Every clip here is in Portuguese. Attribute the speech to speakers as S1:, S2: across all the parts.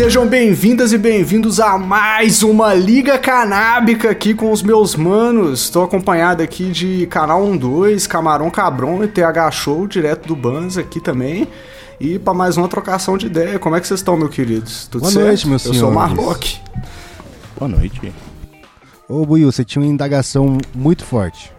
S1: Sejam bem-vindas e bem-vindos a mais uma Liga Canábica aqui com os meus manos. Estou acompanhado aqui de Canal 12, Camarão Cabron e TH Show, direto do Bans aqui também. E para mais uma trocação de ideia. Como é que vocês estão, meus queridos?
S2: Tudo Boa certo? noite, meu senhor.
S1: Eu sou o Marlock.
S3: Boa noite.
S2: Ô, Buiu, você tinha uma indagação muito forte.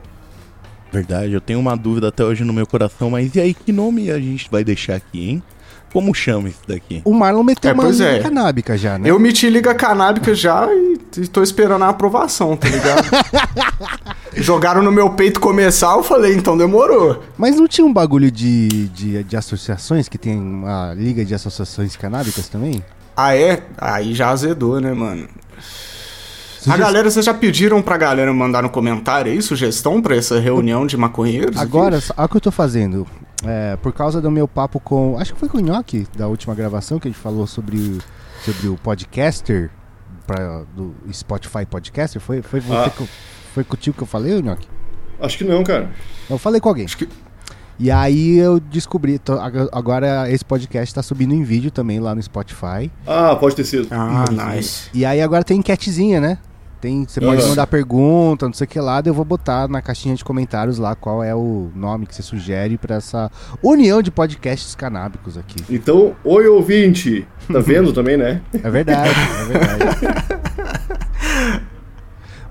S3: Verdade, eu tenho uma dúvida até hoje no meu coração, mas e aí, que nome a gente vai deixar aqui, hein? Como chama isso daqui?
S2: O Marlon meteu é, uma liga é. canábica já, né?
S1: Eu meti liga canábica já e, e tô esperando a aprovação, tá ligado? Jogaram no meu peito começar, eu falei, então demorou.
S2: Mas não tinha um bagulho de, de, de associações, que tem uma liga de associações canábicas também?
S1: Ah, é? Aí já azedou, né, mano? A galera, vocês já pediram pra galera mandar no comentário aí sugestão pra essa reunião de maconheiros?
S2: Agora, olha o que eu tô fazendo. É, por causa do meu papo com. Acho que foi com o Nhoque, da última gravação, que a gente falou sobre, sobre o podcaster, pra, do Spotify Podcaster. Foi, foi, ah. foi, foi contigo que eu falei, Nhoque?
S4: Acho que não, cara.
S2: Eu falei com alguém. Acho que. E aí eu descobri, tô, agora esse podcast tá subindo em vídeo também lá no Spotify.
S4: Ah, pode ter sido.
S1: Ah, nice.
S2: E aí agora tem enquetezinha, né? Tem, você pode mandar pergunta, não sei o que lá, eu vou botar na caixinha de comentários lá qual é o nome que você sugere para essa união de podcasts canábicos aqui.
S4: Então, oi ouvinte, tá vendo também, né?
S2: É verdade, é verdade.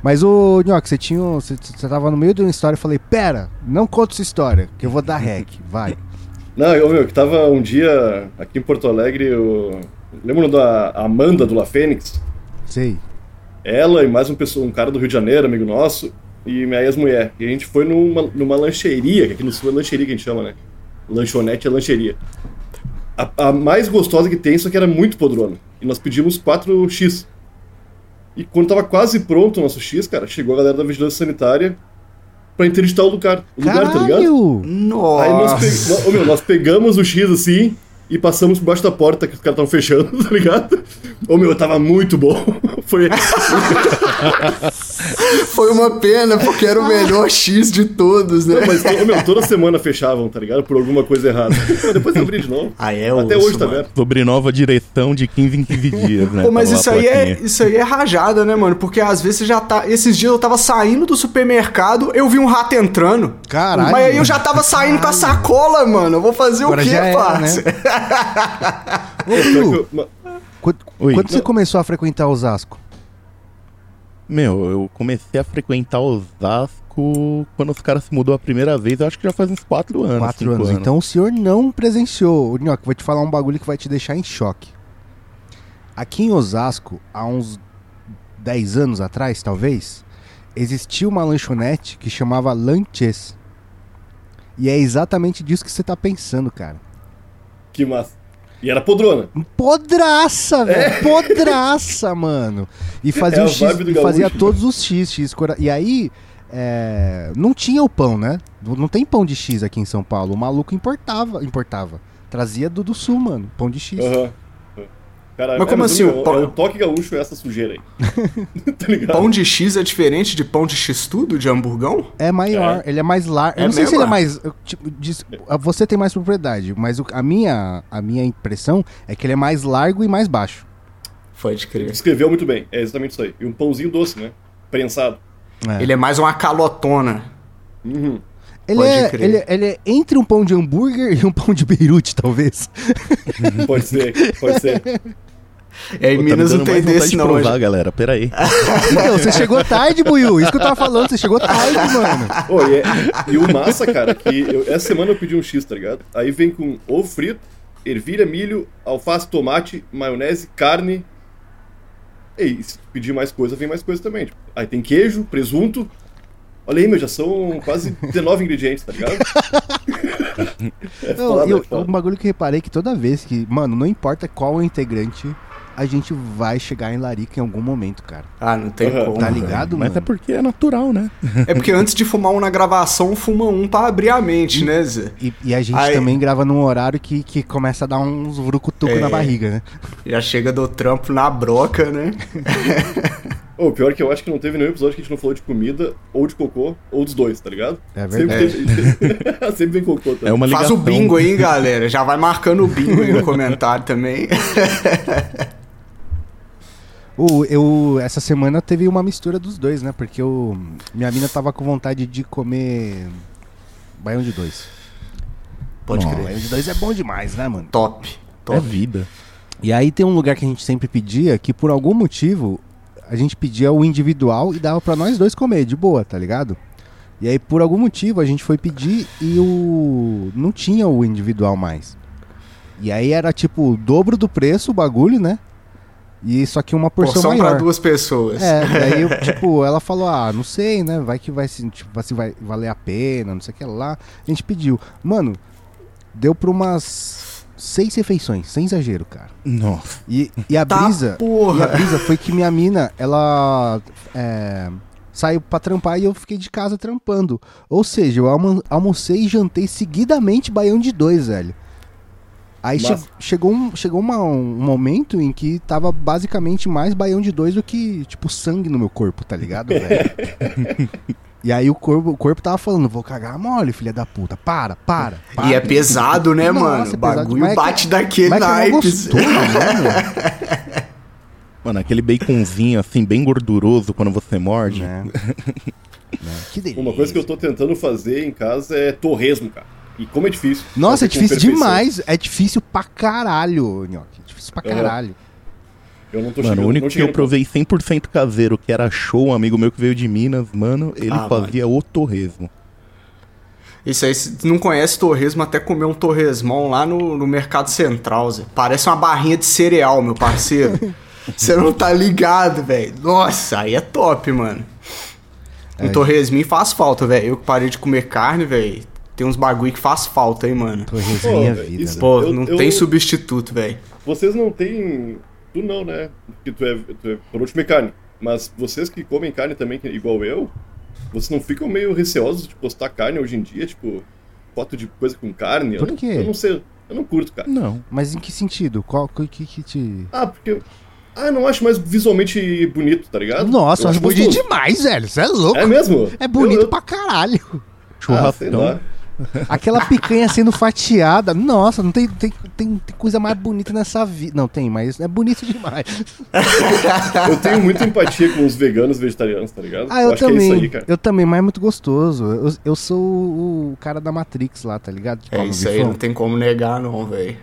S2: Mas o Nhoque, você tinha. Você, você tava no meio de uma história e falei, pera, não conta essa história, que eu vou dar rec, vai.
S4: Não, eu, meu, que tava um dia aqui em Porto Alegre, eu. Lembra da Amanda do La Fênix?
S2: Sei
S4: ela e mais um, pessoa, um cara do Rio de Janeiro, amigo nosso, e minha ex-mulher. E a gente foi numa, numa lancheria, que aqui no sul é lancheria que a gente chama, né? Lanchonete é lancheria. A, a mais gostosa que tem, só que era muito podrona. E nós pedimos 4x. E quando tava quase pronto o nosso X, cara, chegou a galera da vigilância sanitária pra interditar o lugar, o lugar tá ligado?
S1: Nossa!
S4: Aí nós, pe... meu, nós pegamos o X assim, e passamos por baixo da porta que os caras estavam fechando, tá ligado? Ô meu, tava muito bom. Foi.
S1: Foi uma pena, porque era o melhor X de todos, né?
S4: Não, mas meu, toda semana fechavam, tá ligado? Por alguma coisa errada. Depois abri de novo.
S1: Ah, é
S4: Até
S1: osso,
S4: hoje tá vendo.
S3: Sobre nova direção de 15 em 15 dias, né?
S1: Pô, mas isso aí, é, isso aí é rajada, né, mano? Porque às vezes você já tá. Esses dias eu tava saindo do supermercado, eu vi um rato entrando.
S2: Caralho.
S1: Mas aí eu já tava saindo Caralho. com a sacola, mano. Eu vou fazer Agora o quê, parça? Né?
S2: Ô, quando, quando você começou a frequentar Osasco?
S3: Meu, eu comecei a frequentar Osasco quando os caras se mudou a primeira vez, eu acho que já faz uns 4 anos.
S2: 4 anos. anos. Então o senhor não presenciou. Nhoque, vou te falar um bagulho que vai te deixar em choque. Aqui em Osasco, há uns 10 anos atrás, talvez, existia uma lanchonete que chamava Lanches. E é exatamente disso que você tá pensando, cara.
S4: Que massa. E era podrona.
S2: Podraça, velho. É. Podraça, mano. E fazia, é X, e fazia todos os X, X. E aí, é, não tinha o pão, né? Não tem pão de X aqui em São Paulo. O maluco importava, importava. Trazia do, do sul, mano. Pão de X.
S4: Uhum.
S1: Cara, mas como assim?
S4: O, pão... é o toque gaúcho é essa sujeira aí.
S1: tá ligado? Pão de X é diferente de pão de X tudo, de hamburgão?
S2: É maior, é. ele é mais largo. Eu é não sei se ele é mais. Tipo, diz, você tem mais propriedade, mas o, a, minha, a minha impressão é que ele é mais largo e mais baixo.
S1: Pode crer.
S4: Escreveu muito bem, é exatamente isso aí. E um pãozinho doce, né? Prensado.
S1: É. Ele é mais uma calotona.
S4: Uhum.
S2: Ele é, ele, ele, é entre um pão de hambúrguer e um pão de Beirute, talvez.
S4: pode ser, pode ser.
S1: É, em Pô, Minas tá não tem desse, não.
S3: Provar, hoje. galera, peraí.
S2: Então, você chegou tarde, Buiu. Isso que eu tava falando, você chegou tarde, mano.
S4: Oh, e, é, e, o massa, cara, que eu, essa semana eu pedi um X, tá ligado? Aí vem com ovo frito, ervilha, milho, alface, tomate, maionese, carne. E se pedir mais coisa, vem mais coisa também. Tipo, aí tem queijo, presunto. Olha aí, meu, já são quase 19 ingredientes, tá ligado?
S2: é foda, eu, é um bagulho que reparei que toda vez que, mano, não importa qual o integrante a gente vai chegar em Larica em algum momento, cara.
S1: Ah, não tem uhum. como.
S2: Tá ligado,
S3: Mas é porque é natural, né?
S1: é porque antes de fumar um na gravação, fuma um pra abrir a mente,
S2: e,
S1: né, Zé?
S2: E, e a gente Aí... também grava num horário que, que começa a dar uns vurucutuco é, na barriga, né?
S1: Já chega do trampo na broca, né?
S4: O oh, pior é que eu acho que não teve nenhum episódio que a gente não falou de comida, ou de cocô, ou dos dois, tá ligado?
S2: É verdade.
S4: Sempre, teve... Sempre vem cocô também.
S1: É uma ligação. Faz o bingo aí, galera. Já vai marcando o bingo aí no comentário também.
S2: O, eu, essa semana teve uma mistura dos dois, né? Porque eu, minha mina tava com vontade de comer baião de dois.
S1: Pode crer.
S2: Baião de dois é bom demais, né, mano?
S1: Top. Top.
S3: É vida.
S2: E aí tem um lugar que a gente sempre pedia que por algum motivo a gente pedia o individual e dava pra nós dois comer, de boa, tá ligado? E aí por algum motivo a gente foi pedir e o não tinha o individual mais. E aí era tipo o dobro do preço o bagulho, né? E só que uma porção
S1: Porção pra
S2: maior.
S1: duas pessoas.
S2: É, daí, eu, tipo, ela falou, ah, não sei, né? Vai que vai, se, tipo, vai, se vai valer a pena, não sei o que lá. A gente pediu. Mano, deu pra umas seis refeições, sem exagero, cara.
S3: Nossa.
S2: E, e a
S1: Tá,
S2: brisa.
S1: porra.
S2: A brisa foi que minha mina, ela é, saiu pra trampar e eu fiquei de casa trampando. Ou seja, eu almo- almocei e jantei seguidamente baião de dois, velho. Aí che- chegou, um, chegou uma- um momento em que tava basicamente mais baião de dois do que, tipo, sangue no meu corpo, tá ligado, velho? E aí o corpo, o corpo tava falando, vou cagar mole, filha da puta. Para, para. para.
S1: E é pesado, né,
S2: Nossa,
S1: mano?
S2: é
S1: O
S2: pesado.
S1: bagulho
S2: Mas é que-
S1: bate daquele
S2: é é
S1: naipe.
S2: gostoso, né, mano?
S3: Mano, aquele baconzinho assim, bem gorduroso quando você morde.
S2: Né? Né? Que delícia.
S4: Uma coisa que eu tô tentando fazer em casa é torresmo, cara. E como é difícil.
S2: Nossa, é difícil demais. É difícil pra caralho, Nhoque. É difícil pra caralho.
S4: Eu não tô
S3: Mano,
S4: chegando,
S3: o único
S4: não
S3: que eu provei 100% caseiro, que era show, um amigo meu que veio de Minas, mano, ele
S1: Ah,
S3: fazia o torresmo.
S1: Isso aí, se não conhece torresmo, até comer um torresmão lá no, no Mercado Central, Zé. Parece uma barrinha de cereal, meu parceiro. Você não tá ligado, velho. Nossa, aí é top, mano. Um
S2: É.
S1: torresminho faz falta, velho. Eu que parei de comer carne, velho. Tem uns bagulho que faz falta, hein, mano.
S4: Pô,
S2: é
S4: velho,
S2: vida.
S4: isso-
S2: né?
S1: Pô,
S4: Eu-
S1: não
S4: eu-
S1: tem substituto, velho.
S4: Vocês não têm. Tu não, né? Porque tu é, tu é de comer carne. Mas vocês que comem carne também, que- igual eu, vocês não ficam meio receosos de postar carne hoje em dia? Tipo, foto de coisa com carne?
S2: Por
S4: eu, não-
S2: quê?
S4: Eu não sei. Eu não curto, cara.
S3: Não.
S2: Mas em que sentido? Qual que, que, que te.
S4: Ah, porque. Ah, eu não acho mais visualmente bonito, tá ligado?
S2: Nossa,
S4: eu
S2: eu acho bonito
S4: gostoso.
S2: demais, velho. Você é louco.
S4: É mesmo?
S2: É bonito
S4: Eu- eu-
S2: pra caralho.
S4: Ah, sei
S3: Churrascão.
S4: lá.
S2: Aquela picanha sendo fatiada. Nossa, não tem, tem, tem, tem coisa mais bonita nessa vida. Não tem, mas é bonito demais.
S4: Eu tenho muita empatia com os veganos e vegetarianos, tá ligado?
S2: Ah, eu,
S4: acho
S2: também.
S4: que é isso aí, cara.
S2: Eu também, mas é muito gostoso. Eu, eu sou o, cara da Matrix lá, tá ligado?
S1: É isso aí, não tem como negar, não, velho.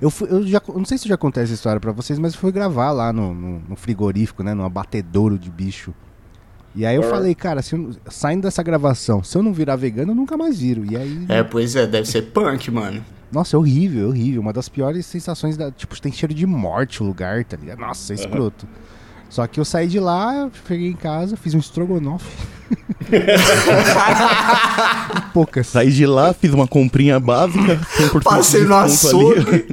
S2: Eu, fui- eu já, eu não sei se eu já contei essa história pra vocês, mas eu fui gravar lá no, no- no frigorífico, né? No abatedouro de bicho. E aí eu
S4: Ah.
S2: falei, cara, se eu- saindo dessa gravação, se eu não virar vegano, eu nunca mais viro. E aí,
S1: É, pois é, deve ser punk, mano.
S2: nossa, é horrível, é horrível. Uma das piores sensações da. Tipo, tem cheiro de morte o lugar, tá ligado? Nossa, é escroto. Só que eu saí de lá, cheguei em casa, fiz um estrogonofe. Poucas.
S3: Saí de lá, fiz uma comprinha básica, 100%
S1: Passei no açougue.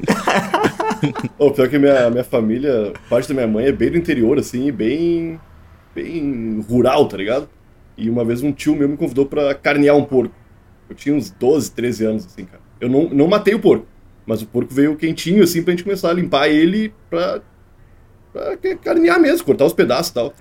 S4: Ô, pior que minha, minha família, parte da minha mãe é bem do interior, assim, bem. Bem rural, tá ligado? E uma vez um tio meu me convidou pra carnear um porco. Eu tinha uns 12, 13 anos, assim, cara. Eu não, não matei o porco, mas o porco veio quentinho, assim, pra gente começar a limpar ele pra. pra carnear mesmo, cortar os pedaços e tal.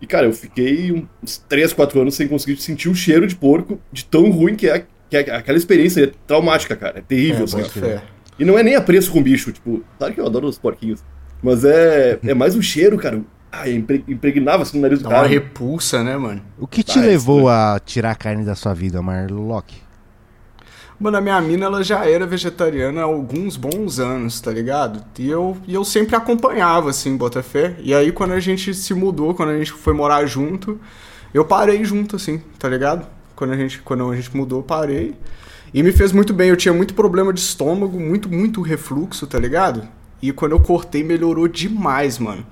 S4: E, cara, eu fiquei uns 3, 4 anos sem conseguir sentir o cheiro de porco, de tão ruim que é. Que é aquela experiência é traumática, cara. É terrível,
S1: É,
S4: assim. E não é nem apreço com bicho, tipo, claro que eu adoro os porquinhos. Mas é, é mais o cheiro, cara. Ai, impre- impregnava assim no nariz do
S1: Dá uma
S4: cara.
S1: repulsa, né, mano?
S2: O que te
S4: Ah, é
S2: levou a tirar a carne da sua vida, Marlock?
S1: Mano, a minha mina, ela já era vegetariana há alguns bons anos, tá ligado? E eu, e eu sempre acompanhava, assim, Botafé. E aí, quando a gente se mudou, quando a gente foi morar junto, eu parei junto, assim, tá ligado? Quando a gente, quando a gente mudou, eu parei. E me fez muito bem. Eu tinha muito problema de estômago, muito, muito refluxo, tá ligado? E quando eu cortei, melhorou demais, mano.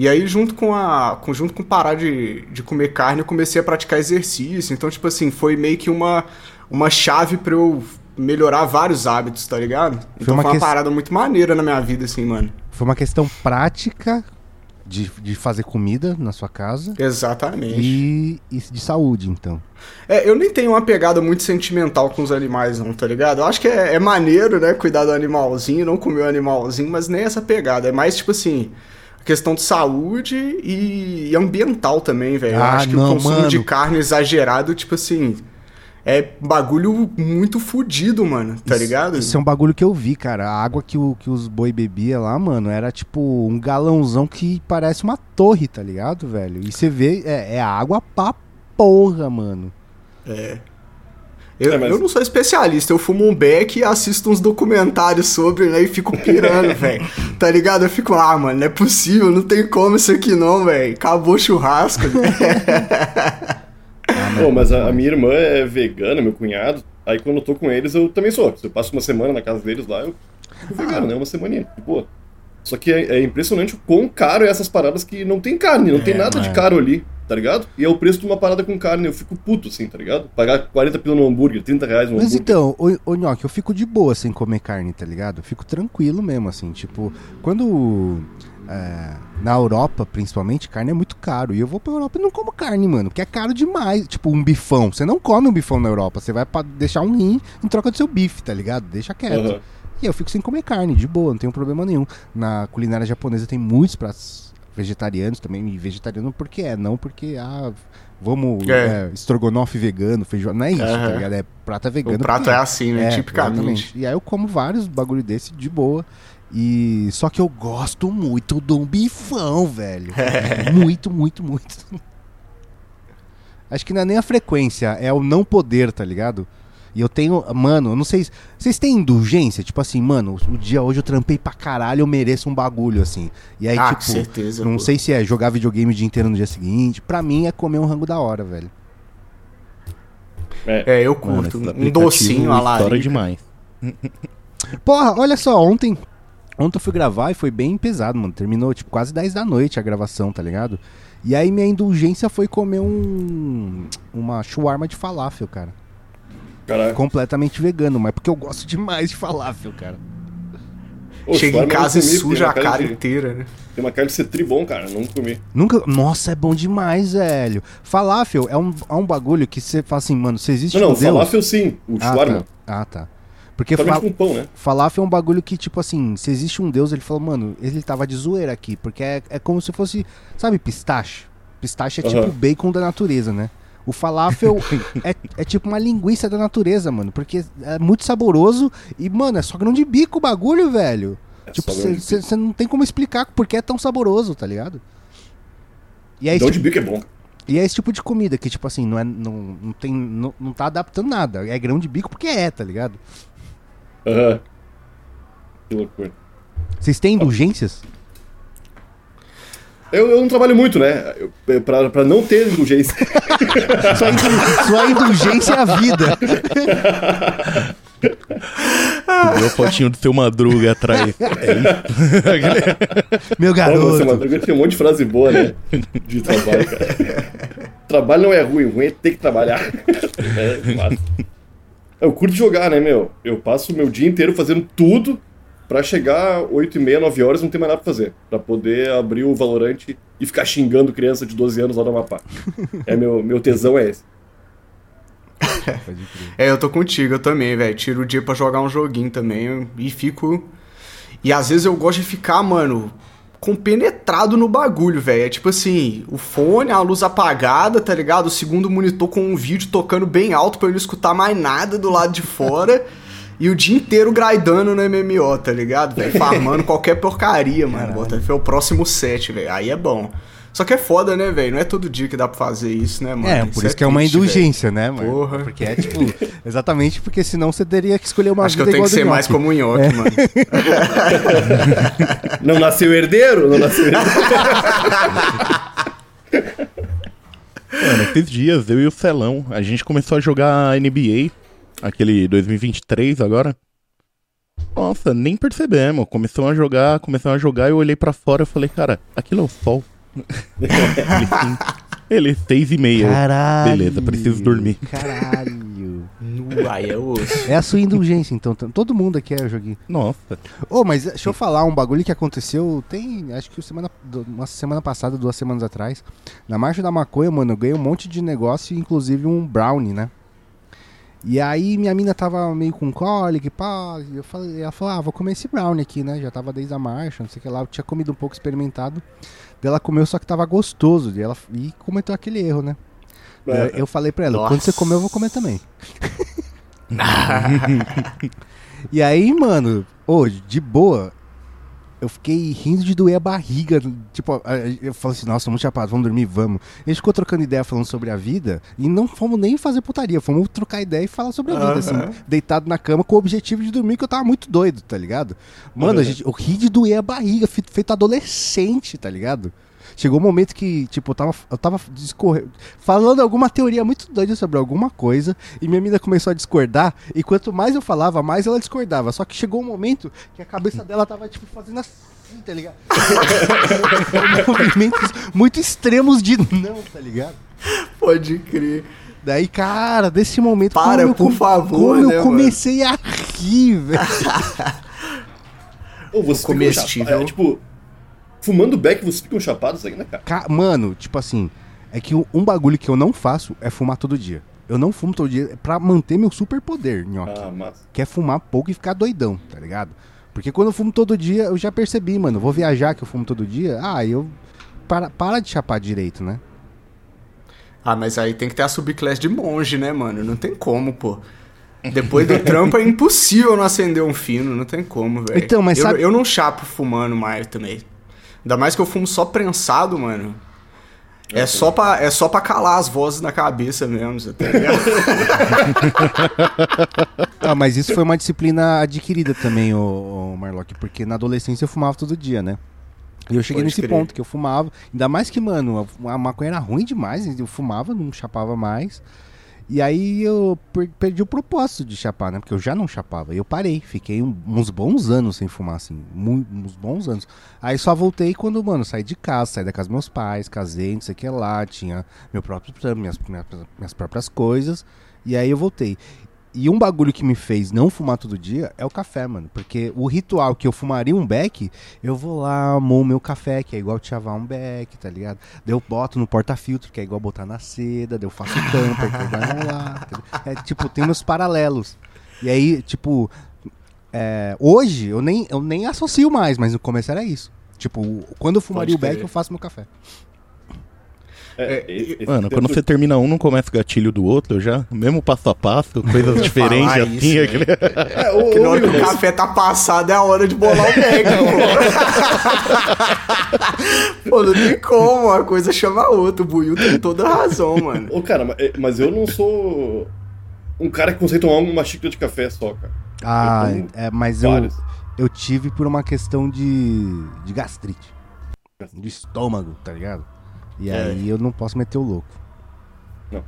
S1: E aí, junto com a. Com, junto com parar de, de comer carne, eu comecei a praticar exercício. Então, tipo assim, foi meio que uma, uma chave pra eu melhorar vários hábitos, tá ligado? Então
S2: uma
S1: foi uma
S2: ques-
S1: parada muito maneira na minha vida, assim, mano.
S2: Foi uma questão prática de, de fazer comida na sua casa
S1: Exatamente.
S2: e, e de saúde, então.
S1: É, eu nem tenho uma pegada muito sentimental com os animais, não, tá ligado? Eu acho que é, é maneiro, né, cuidar do animalzinho, não comer o animalzinho, mas nem essa pegada. É mais, tipo assim, questão de saúde e, ambiental também, velho. Eu
S2: Ah,
S1: acho que
S2: não,
S1: o consumo
S2: mano.
S1: de carne exagerado, tipo assim, é bagulho muito fudido, mano, tá
S2: Isso-
S1: ligado?
S2: Isso é um bagulho que eu vi, cara. A água que, o, que os boi bebia lá, mano, era tipo um galãozão que parece uma torre, tá ligado, velho? E você vê, é, é água pra porra, mano.
S1: Eu,
S4: É, mas-
S1: eu não sou especialista, eu fumo um beck e assisto uns documentários sobre, né? E fico pirando, velho. Tá ligado? Eu fico, ah, mano, não é possível, não tem como isso aqui não, velho. Acabou o churrasco.
S4: Pô, mas a, a minha irmã é vegana, meu cunhado. Aí quando eu tô com eles, eu também sou. Se eu passo uma semana na casa deles lá, eu fico vegano, né? Uma semaninha. de boa. Só que é, é impressionante o quão caro é essas paradas que não tem carne, não tem nada de caro ali, tá ligado? E é o preço de uma parada com carne, eu fico puto, assim, tá ligado? Pagar 40 pila no hambúrguer, 30 reais no
S2: Mas
S4: hambúrguer.
S2: então, ô, ô Nhoque, eu fico de boa sem comer carne, tá ligado? Eu fico tranquilo mesmo, assim. Tipo, quando. é, na Europa, principalmente, carne é muito caro. E eu vou pra Europa e não como carne, mano. Porque é caro demais. Tipo, um bifão. Você não come um bifão na Europa. Você vai pra deixar um rim em troca do seu bife, tá ligado? Deixa quieto.
S4: Aham.
S2: E eu fico sem comer carne, de boa, não tenho problema nenhum. Na culinária japonesa tem muitos pratos vegetarianos também, e vegetariano porque é, não porque, ah, vamos,
S1: É.
S2: é, estrogonofe vegano, feijão, não é isso, tá
S1: Aham.
S2: ligado? É prata vegano.
S1: o prato é assim, né?
S2: É,
S1: Tipicamente.
S2: exatamente. E aí eu como vários bagulho desse de boa. E só que eu gosto muito de um bifão, velho. muito, muito, muito. Acho que não é nem a frequência, é o não poder, tá ligado? E eu tenho, mano, eu não sei. Vocês têm indulgência? Tipo assim, mano, o dia hoje eu trampei pra caralho, eu mereço um bagulho, assim. E aí,
S1: ah,
S2: tipo,
S1: com certeza.
S2: não
S1: pô.
S2: sei se é jogar videogame o dia inteiro no dia seguinte. Pra mim é comer um rango da hora, velho.
S1: É, eu
S3: Mano,
S1: curto.
S3: esses
S1: um docinho a
S3: estoura
S1: larica.
S3: demais.
S2: Porra, olha só, ontem. Ontem eu fui gravar e foi bem pesado, mano. Terminou, tipo, quase 10 da noite a gravação, tá ligado? E aí minha indulgência foi comer um. Uma shawarma de falafel, cara.
S4: Caralho.
S2: Completamente vegano, mas porque eu gosto demais de falafel, cara.
S4: Ô,
S1: Chega em casa e suja a cara
S4: de-
S1: inteira, né?
S4: Tem uma cara de ser tribom, cara, não comi.
S2: Nunca. Nossa, é bom demais, velho. Falafel é um, é um bagulho que você fala assim, mano, se existe
S4: Não, não,
S2: um Deus.
S4: falafel sim, o
S2: ah,
S4: shawarma.
S2: tá. Ah, tá. Porque fa-
S4: com pão, né?
S2: Falafel é um bagulho que, tipo assim, se existe um Deus, ele falou, mano, ele tava de zoeira aqui. Porque é, é como se fosse, sabe, pistache? Pistache é tipo
S4: Aham.
S2: bacon da natureza, né? O falafel é, é tipo uma linguiça da natureza, mano. Porque é muito saboroso e, mano, é só grão de bico o bagulho, velho.
S4: É
S2: tipo,
S4: de
S2: você não tem como explicar porque é tão saboroso, tá ligado? E é,
S4: Grão de
S2: tipo,
S4: bico é bom.
S2: e é esse tipo de comida que, tipo assim, não, é, não, não, tem, não, não tá adaptando nada. É grão de bico porque é, tá ligado?
S4: Aham. Que loucura.
S2: Vocês têm indulgências?
S4: Eu, eu não trabalho muito, né? Eu, é, pra, pra não ter indulgência.
S2: Sua, indul- sua indulgência é a vida.
S3: Viu a fotinho do seu madruga atrás. É isso.
S2: Meu garoto.
S4: Madruga tem um monte de frase boa, né? De trabalho, cara. Trabalho não é ruim, ruim é ter que trabalhar. É, massa. Eu curto jogar, né, meu? Eu passo o meu dia inteiro fazendo tudo pra chegar 8 e meia, 9 horas não ter mais nada pra fazer. Pra poder abrir o Valorante e ficar xingando criança de 12 anos lá no Amapá. É meu, meu tesão é esse.
S1: É, eu tô contigo, eu também, velho. Tiro o dia pra jogar um joguinho também e fico. E às vezes eu gosto de ficar, mano, compenetrado no bagulho, velho. É tipo assim, o fone, a luz apagada, tá ligado? O segundo monitor com um vídeo tocando bem alto pra eu não escutar mais nada do lado de fora. e o dia inteiro grindando no MMO, tá ligado, velho? Farmando qualquer porcaria, mano. Bota foi o próximo set, velho. Aí é bom. Só que é foda, né, velho? Não é todo dia que dá pra fazer isso, né, mano?
S2: É, por isso, que é uma
S1: triste, velho.
S2: indulgência, né, mano?
S1: Porra.
S2: Porque é tipo, exatamente porque senão você teria que escolher uma
S1: Acho que eu
S2: vida
S1: tenho que ser mais como o Nhoque, mano.
S4: Não nasceu herdeiro? Não nasceu herdeiro.
S3: Mano, esses dias, eu e o Celão, a gente começou a jogar NBA, aquele 2023 agora. Nossa, nem percebemos. Começamos a jogar, começamos a jogar, eu olhei pra fora e falei, cara, aquilo é o sol. ele. Ele, seis e meia.
S2: Caralho.
S3: Beleza, preciso dormir.
S2: Caralho.
S1: Nu, aí é osso.
S2: É a sua indulgência, então. Todo mundo aqui é joguinho.
S3: Nossa.
S2: Ô, mas deixa eu falar um bagulho que aconteceu, tem, acho que semana, uma semana passada, duas semanas atrás. Na Marcha da Maconha, mano, eu ganhei um monte de negócio, inclusive um brownie, né? E aí minha mina tava meio com cólica e pá, eu falei, ela falou, ah, vou comer esse brownie aqui, né? Já tava desde a marcha, não sei o que lá, eu tinha comido um pouco experimentado. Ela comeu, só que tava gostoso, e ela e cometeu aquele erro, né? Eu, eu falei pra ela,
S1: Nossa.
S2: quando você comer, eu vou comer também. e aí, mano, hoje, de boa, eu fiquei rindo de doer a barriga. Tipo, eu falei assim, nossa, muito chapado, vamos dormir, vamos. A gente ficou trocando ideia falando sobre a vida e não fomos nem fazer putaria, fomos trocar ideia e falar sobre a vida,
S1: Aham.
S2: assim, deitado na cama com o objetivo de dormir, que eu tava muito doido, tá ligado? Mano, a gente, eu ri de doer a barriga, fe- feito adolescente, tá ligado? Chegou um momento que, tipo, eu tava, eu tava discorre... falando alguma teoria muito doida sobre alguma coisa e minha mina começou a discordar. E quanto mais eu falava, mais ela discordava. Só que chegou um momento que a cabeça dela tava, tipo, fazendo assim, tá ligado? Movimentos muito extremos de não, tá ligado?
S1: Pode crer.
S2: Daí, cara, desse momento.
S1: Para,
S2: como eu
S1: por
S2: com-
S1: favor,
S2: Como
S1: né,
S2: eu
S1: mano?
S2: comecei a rir, velho.
S4: Vocês ficam
S1: comestível.
S4: é, tipo, fumando beck, vocês ficam chapados ainda, cara.
S2: Ca- Mano, tipo assim, é que um- bagulho que eu não faço é fumar todo dia. Eu não fumo todo dia pra manter meu superpoder, nhoque.
S4: Ah, massa.
S2: Que é fumar pouco e ficar doidão, tá ligado? Porque quando eu fumo todo dia, eu já percebi, mano. Vou viajar que eu fumo todo dia. Ah, eu. Para, para de chapar direito, né?
S1: Ah, mas aí tem que ter a subclasse de monge, né, mano? Não tem como, pô. Depois do trampo é impossível não acender um fino, não tem como, velho.
S2: Então, mas
S1: eu,
S2: sabe-
S1: eu não chapo fumando mais também. Ainda mais que eu fumo só prensado, mano. É só, pra, é só pra calar as vozes na cabeça mesmo, você tá ligado?
S2: Ah, mas isso foi uma disciplina adquirida também, o, Marlock, porque na adolescência eu fumava todo dia, né? E eu cheguei
S1: Pode
S2: nesse
S1: crer.
S2: ponto que eu fumava. Ainda mais que, mano, a, a maconha era ruim demais. Eu fumava, não chapava mais. E aí eu per- perdi o propósito de chapar, né? Porque eu já não chapava. Eu parei. Fiquei uns bons anos sem fumar, assim. uns bons anos. Aí só voltei quando, mano, saí de casa, saí da casa dos meus pais, casei, não sei o que lá. Tinha meu próprio trampo, minhas, minhas, minhas próprias coisas. E aí eu voltei. E um bagulho que me fez não fumar todo dia é o café, mano. Porque o ritual que eu fumaria um beck, eu vou lá, moo o meu café, que é igual chavar um beck, tá ligado? Daí eu boto no porta-filtro, que é igual botar na seda, daí eu faço tampa, que vai rolar. entendeu? É tipo, tem meus paralelos. E aí, tipo, é, hoje eu nem, eu nem associo mais, mas no começo era isso. Tipo, quando eu fumaria o beck, eu faço meu café.
S4: É,
S1: É,
S4: esse
S3: Mano,
S4: tempo-
S3: quando você termina um, não começa o gatilho do outro já? Mesmo passo a passo, coisas diferentes assim.
S1: isso,
S3: aquele-
S4: É, ô,
S1: Porque
S4: ô,
S1: na hora que o café tá passado é a hora de bolar o bag, pô. pô, não tem como, a coisa chama a outra. O Buiu tem toda a razão, mano.
S4: Ô, cara, é, mas eu não sou um cara que consegue tomar uma xícara de café só, cara.
S2: Ah, é, mas eu, eu tive por uma questão de, de gastrite. De estômago, tá ligado? E
S1: É.
S2: aí eu não posso meter o louco.
S4: Não.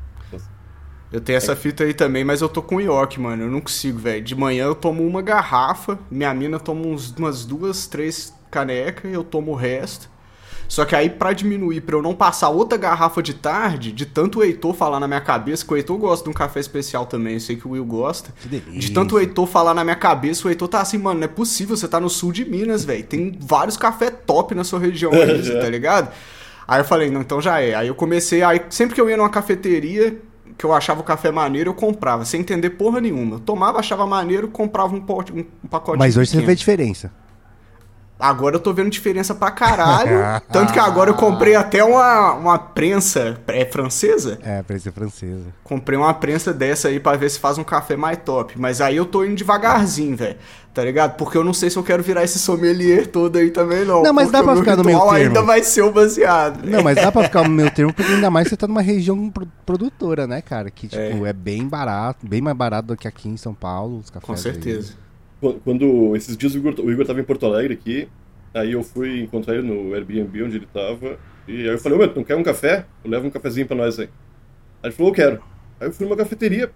S1: Eu tenho essa fita aí também, mas eu tô com ioki, mano. Eu não consigo, velho. De manhã eu tomo uma garrafa, minha mina toma uns, umas duas, três canecas, eu tomo o resto. Só que aí, pra diminuir, pra eu não passar outra garrafa de tarde, de tanto o Heitor falar na minha cabeça, que o Heitor gosta de um café especial também, eu sei que o Will gosta. De tanto o Heitor falar na minha cabeça, o Heitor tá assim, mano, não é possível, você tá no sul de Minas, velho. Tem vários café top na sua região aí, você tá ligado? Aí eu falei, não, então já é. Aí eu comecei, aí sempre que eu ia numa cafeteria, que eu achava o café maneiro, eu comprava, sem entender porra nenhuma. Eu tomava, achava maneiro, comprava um, pote, um, pacote
S2: Mas hoje você vê diferença.
S1: Agora eu tô vendo diferença pra caralho. tanto que agora eu comprei até uma, uma prensa é francesa.
S2: É, ser francesa.
S1: Comprei uma prensa dessa aí pra ver se faz um café mais top. Mas aí eu tô indo devagarzinho, velho. Tá ligado? Porque eu não sei se eu quero virar esse sommelier todo aí também, não.
S2: Não, mas dá pra
S1: meu
S2: ficar no meio
S1: ritual
S2: termo.
S1: ainda vai ser o baseado.
S2: Não, mas dá pra ficar no meu termo, porque ainda mais você tá numa região pro- produtora, né, cara? Que, tipo, é. bem barato, bem mais barato do que aqui em São Paulo, os cafés.
S1: Com
S2: aí.
S1: certeza.
S4: Quando, quando- esses dias o Igor, o Igor tava em Porto Alegre aqui, aí eu fui encontrar ele no Airbnb onde ele tava, e aí eu falei, ô meu, não quer um café? Eu levo um cafezinho pra nós aí. Aí ele falou, eu quero. Aí eu fui numa cafeteria,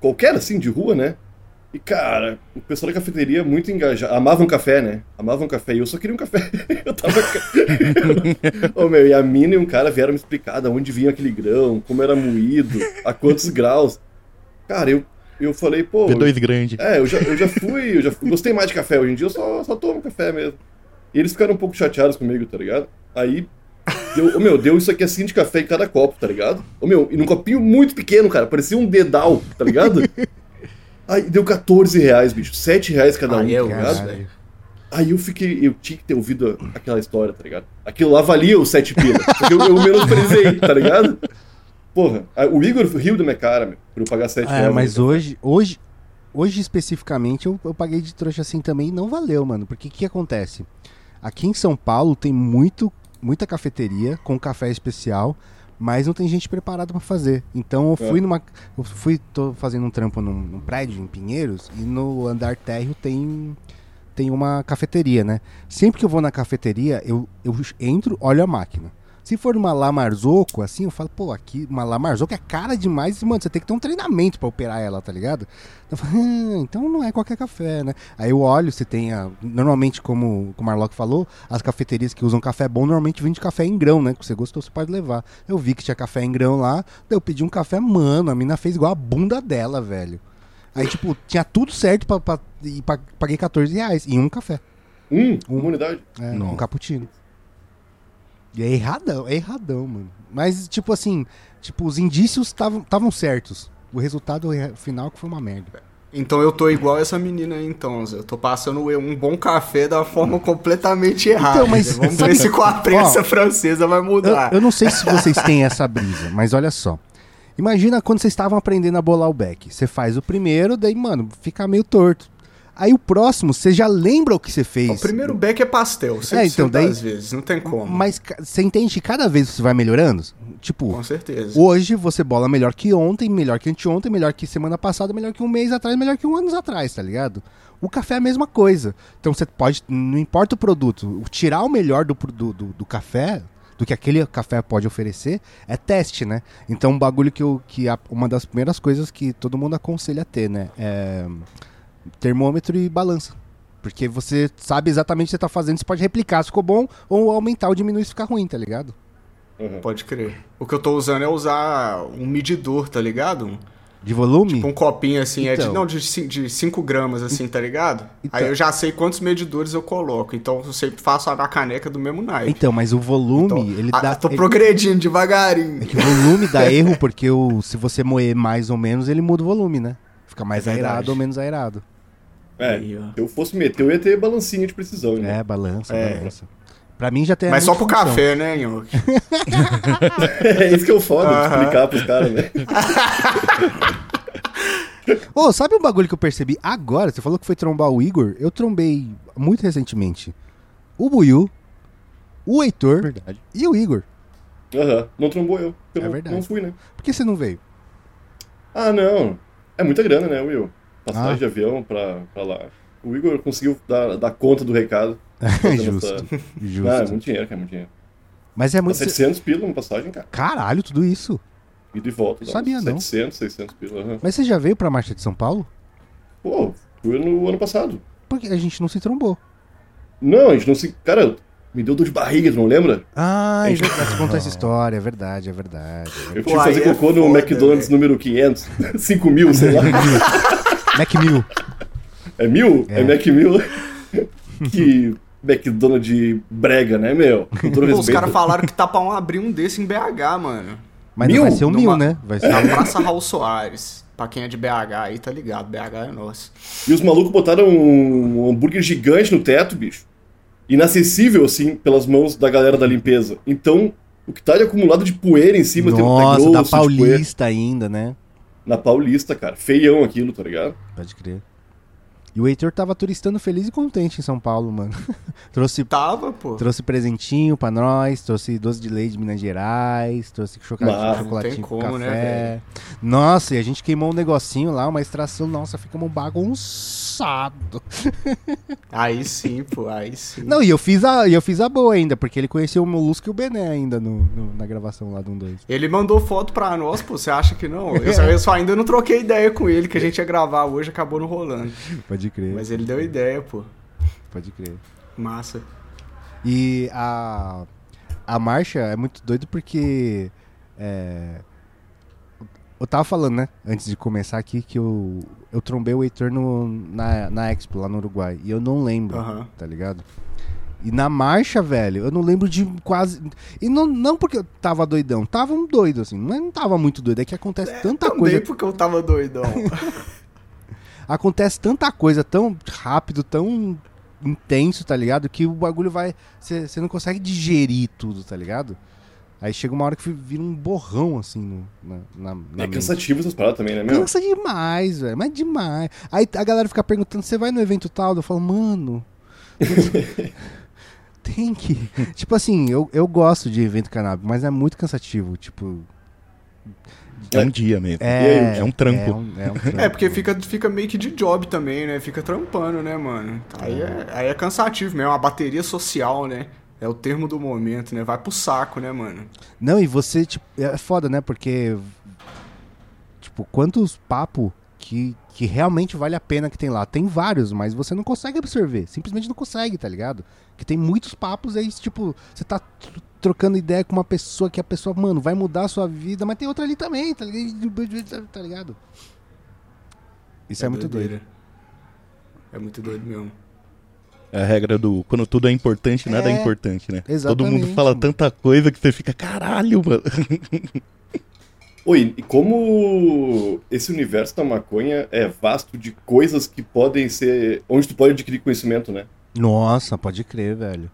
S4: qualquer assim, de rua, né? E cara, o pessoal da cafeteria muito engajado, amava um café, né? Amava um café, e eu só queria um café. eu tava... Ô meu, e a mina e um cara vieram me explicar de onde vinha aquele grão, como era moído, a quantos graus. Cara, eu, eu falei, pô...
S3: P2 grande.
S4: É, eu já, eu já fui, eu já fui- gostei mais de café. Hoje em dia eu só, só tomo café mesmo. E eles ficaram um pouco chateados comigo, tá ligado? Aí, deu, ô meu, deu isso aqui assim de café em cada copo, tá ligado? Ô meu, e num copinho muito pequeno, cara, parecia um dedal, tá ligado? Aí deu 14 reais, bicho, 7 reais cada um,
S1: Aí é
S4: tá ligado?
S1: Velho.
S4: Aí eu fiquei, eu tinha que ter ouvido aquela história, tá ligado? Aquilo lá valia os 7 pila, porque eu, eu menosprezei, tá ligado? Porra, o Igor riu da minha cara, meu, por eu pagar 7
S2: É,
S4: reais.
S2: mas hoje, hoje, hoje especificamente eu, eu paguei de trouxa assim também e não valeu, mano. Porque o que acontece? Aqui em São Paulo tem muito, muita cafeteria com café especial, mas não tem gente preparada pra fazer. Então eu
S4: É.
S2: fui numa. Eu fui, tô fazendo um trampo num, num prédio em Pinheiros e no andar térreo tem. Tem uma cafeteria, né? Sempre que eu vou na cafeteria, eu, eu entro, olho a máquina. Se for uma La Marzocco, assim, eu falo, pô, aqui, uma La Marzocco é cara demais, mano, você tem que ter um treinamento pra operar ela, tá ligado? Eu falo, "Ah, então não é qualquer café, né? Aí eu olho, você tem a. Normalmente, como, como o Marlock falou, as cafeterias que usam café bom normalmente vendem café em grão, né? Que você gostou, você pode levar. Eu vi que tinha café em grão lá, daí eu pedi um café, mano, a mina fez igual a bunda dela, velho. Aí, tipo, tinha tudo certo pra, pra, e pa- paguei 14 reais em um café.
S4: Hum, uma unidade.
S2: É,
S3: Nossa.
S2: um cappuccino. E é erradão, é erradão, mano. Mas, tipo assim, tipo, os indícios estavam certos. O resultado re- final que foi uma merda.
S1: Então eu tô igual essa menina aí, então, Zé. Eu tô passando um bom café da forma completamente errada.
S2: Então, mas
S1: Vamos
S2: sabe-
S1: ver se com a prensa
S2: Ó,
S1: francesa vai
S2: Eu,
S1: mudar.
S2: eu não sei se vocês têm essa brisa, mas olha só. Imagina quando vocês estavam aprendendo a bolar o beck. Você faz o primeiro, daí, mano, fica meio torto. Aí o próximo, você já lembra o que você fez.
S1: O primeiro beck é pastel, 100%
S2: É, então, daí-
S1: das vezes, não tem como.
S2: Mas você entende que cada vez você vai melhorando? Tipo,
S1: Com certeza.
S2: Hoje você bola melhor que ontem, melhor que anteontem, melhor que semana passada, melhor que um mês atrás, melhor que um ano atrás, tá ligado? O café é a mesma coisa. Então você pode, não importa o produto, tirar o melhor do, do, do, do café, do que aquele café pode oferecer, é teste, né? Então um bagulho que, eu, que a- uma das primeiras coisas que todo mundo aconselha a ter, né? É termômetro e balança. Porque você sabe exatamente o que você tá fazendo, você pode replicar se ficou bom ou aumentar ou diminuir se ficar ruim, tá ligado?
S4: Uhum.
S1: Pode crer. O que eu tô usando é usar um medidor, tá ligado?
S2: De volume?
S1: Tipo um copinho assim, é de,
S2: Então.
S1: não, de 5 gramas assim, tá ligado?
S2: Então.
S1: Aí eu já sei quantos medidores eu coloco. Então eu sempre faço a caneca do mesmo naipe.
S2: Então, mas o volume,
S1: Então,
S2: ele
S1: ah,
S2: dá.
S1: tô
S2: ele-
S1: progredindo devagarinho.
S2: É que o volume dá erro porque o, se você moer mais ou menos, ele muda o volume, né? Fica mais
S1: É
S2: aerado ou menos aerado.
S4: É,
S1: Aí, ó.
S4: se eu fosse meter, eu ia ter balancinha de precisão, né?
S2: É, balança,
S1: É.
S2: balança. Pra mim já tem.
S1: Mas só pro
S2: multifunção.
S1: café, né, Nhoque?
S4: É isso que eu foda, de
S1: Aham.
S4: explicar pros caras, né?
S2: Ô, sabe um bagulho que eu percebi agora? Você falou que foi trombar o Igor. Eu trombei muito recentemente o Buiu, o Heitor
S3: Verdade.
S2: e o Igor.
S4: Aham, não trombou eu. Eu
S2: É
S4: não,
S2: verdade.
S4: não fui, né?
S2: Por que você não veio?
S4: Ah, não. É muita grana, né, Will? Passagem
S2: Ah.
S4: de avião pra, pra lá. O Igor conseguiu dar, dar conta do recado. fazendo
S2: Justo.
S4: essa-
S2: Justo.
S4: Ah, é muito dinheiro, cara, é muito dinheiro.
S2: Mas é muito.
S4: 700 pila uma passagem, cara.
S2: Caralho, tudo isso.
S4: E volta. dá
S2: Sabia,
S4: uns
S2: não.
S4: 700, 600 pila. aham.
S2: Mas você já veio pra Marcha de São Paulo?
S4: Pô, fui no ano passado.
S2: Porque a gente não se trombou.
S4: Não, a gente não se... Cara, me deu dor de barriga, tu não lembra?
S2: Ah, é
S4: Gente-
S2: verdade. Contou essa história, é verdade, é verdade.
S4: Eu
S1: Pô,
S4: tive que fazer
S1: é
S4: cocô no
S1: foda,
S4: McDonald's
S1: velho.
S4: número 500. 5 mil, sei lá.
S2: Mac Mill.
S4: É mil?
S2: É.
S4: É, Mac mil? que McDonald's de brega, né, meu?
S1: Pô, os caras falaram que tá pra um abrir um desse em BH, mano.
S2: Mas
S4: Mil?
S2: não vai ser o
S1: Numa-
S2: mil, né? Vai ser
S1: Na Praça Raul Soares. Pra quem é de BH aí, tá ligado? BH é nosso.
S4: E os malucos botaram um hambúrguer gigante no teto, bicho. Inacessível, assim, pelas mãos da galera da limpeza. Então, o que tá de acumulado de poeira em cima tem um
S2: Nossa,
S4: grosso
S2: da. Paulista ainda, né?
S4: Na Paulista, cara. Feião aquilo, tá ligado?
S2: Pode crer. E o Heitor tava turistando feliz e contente em São Paulo, mano. trouxe,
S1: Tava, pô.
S2: trouxe presentinho pra nós, trouxe doce de leite de Minas Gerais, trouxe chocolate, chocolatinho com
S1: como, né,
S2: café. nossa, e a gente queimou um negocinho lá, uma extração, nossa, ficamos
S1: Aí sim, pô, aí sim.
S2: Não, e eu fiz a, e eu fiz a boa ainda, porque ele conheceu o Molusco e o Bené ainda no, no- na gravação lá do 1 2.
S1: Ele mandou foto pra nós, pô, você acha que não? Eu só, eu só ainda não troquei ideia com ele, que a gente ia gravar hoje, acabou não rolando.
S2: Pode crer,
S1: Mas ele deu ideia, pô.
S2: pode crer.
S1: Massa.
S2: E a, a marcha é muito doido porque. é, eu tava falando, né? Antes de começar aqui, que eu, eu trombei o Heitor no, na, na Expo lá no Uruguai. E eu não lembro, tá ligado? E na marcha, velho, eu não lembro de quase. E não, não porque eu tava doidão, tava um doido, assim. Não, não tava muito doido, é que acontece tanta
S1: Também
S2: coisa.
S1: porque eu tava doidão.
S2: Acontece tanta coisa tão rápido, tão intenso, tá ligado? Que o bagulho vai. Você não consegue digerir tudo, tá ligado? Aí chega uma hora que vira um borrão, assim, no, na, na, na
S4: É
S2: mente.
S4: cansativo essas paradas também, né, meu?
S2: Cansa demais, velho. Mas demais. Aí a galera fica perguntando: você vai no evento tal? Eu falo, mano. tem que. tipo assim, eu, eu gosto de evento canábico, mas é muito cansativo. Tipo.
S3: É um dia mesmo.
S2: É,
S3: É um trampo.
S2: É, um, é, um trampo.
S1: É, porque fica, fica meio que de job também, né? Fica trampando, né, mano? Aí é, aí é cansativo mesmo, é uma bateria social, né? É o termo do momento, né? Vai pro saco, né, mano?
S2: Não, e você, tipo, é foda, né? Porque. Tipo, quantos papos que, que realmente vale a pena que tem lá? Tem vários, mas você não consegue absorver. Simplesmente não consegue, tá ligado? Que tem muitos papos aí, tipo, você tá tr- trocando ideia com uma pessoa que a pessoa, mano, vai mudar a sua vida, mas tem outra ali também, tá ligado? Tá ligado? Isso é, muito
S1: doideira.
S2: doido.
S1: É muito doido mesmo.
S3: É a regra do quando tudo é importante, nada é,
S2: É,
S3: importante, né? Todo
S2: exatamente,
S3: mundo fala
S2: mano.
S3: tanta coisa que você fica, caralho, mano.
S4: Oi, e como esse universo da maconha é vasto de coisas que podem ser. onde tu pode adquirir conhecimento, né?
S2: Nossa, pode crer, velho.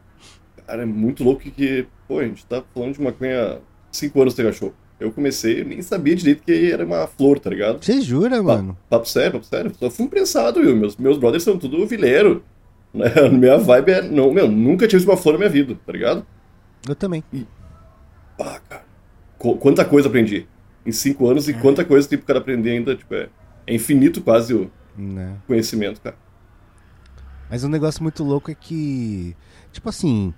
S4: Cara, é muito louco que, pô, a gente tá falando de maconha há 5 anos Tega Show. Eu comecei, eu nem sabia direito que era uma flor, tá ligado?
S2: Você jura,
S4: Pa-
S2: mano?
S4: Papo sério, papo sério. Só fui imprensado, viu? Meus, meus brothers são tudo vileiro. Né? A minha vibe é. Não, meu, nunca tive uma flor na minha vida, tá ligado?
S2: Eu também.
S4: Ah, cara. qu- quanta coisa aprendi em 5 anos e quanta coisa tem pro cara aprender ainda, tipo, é, é infinito quase o
S2: Né?
S4: conhecimento, cara.
S2: Mas um negócio muito louco é que, tipo assim,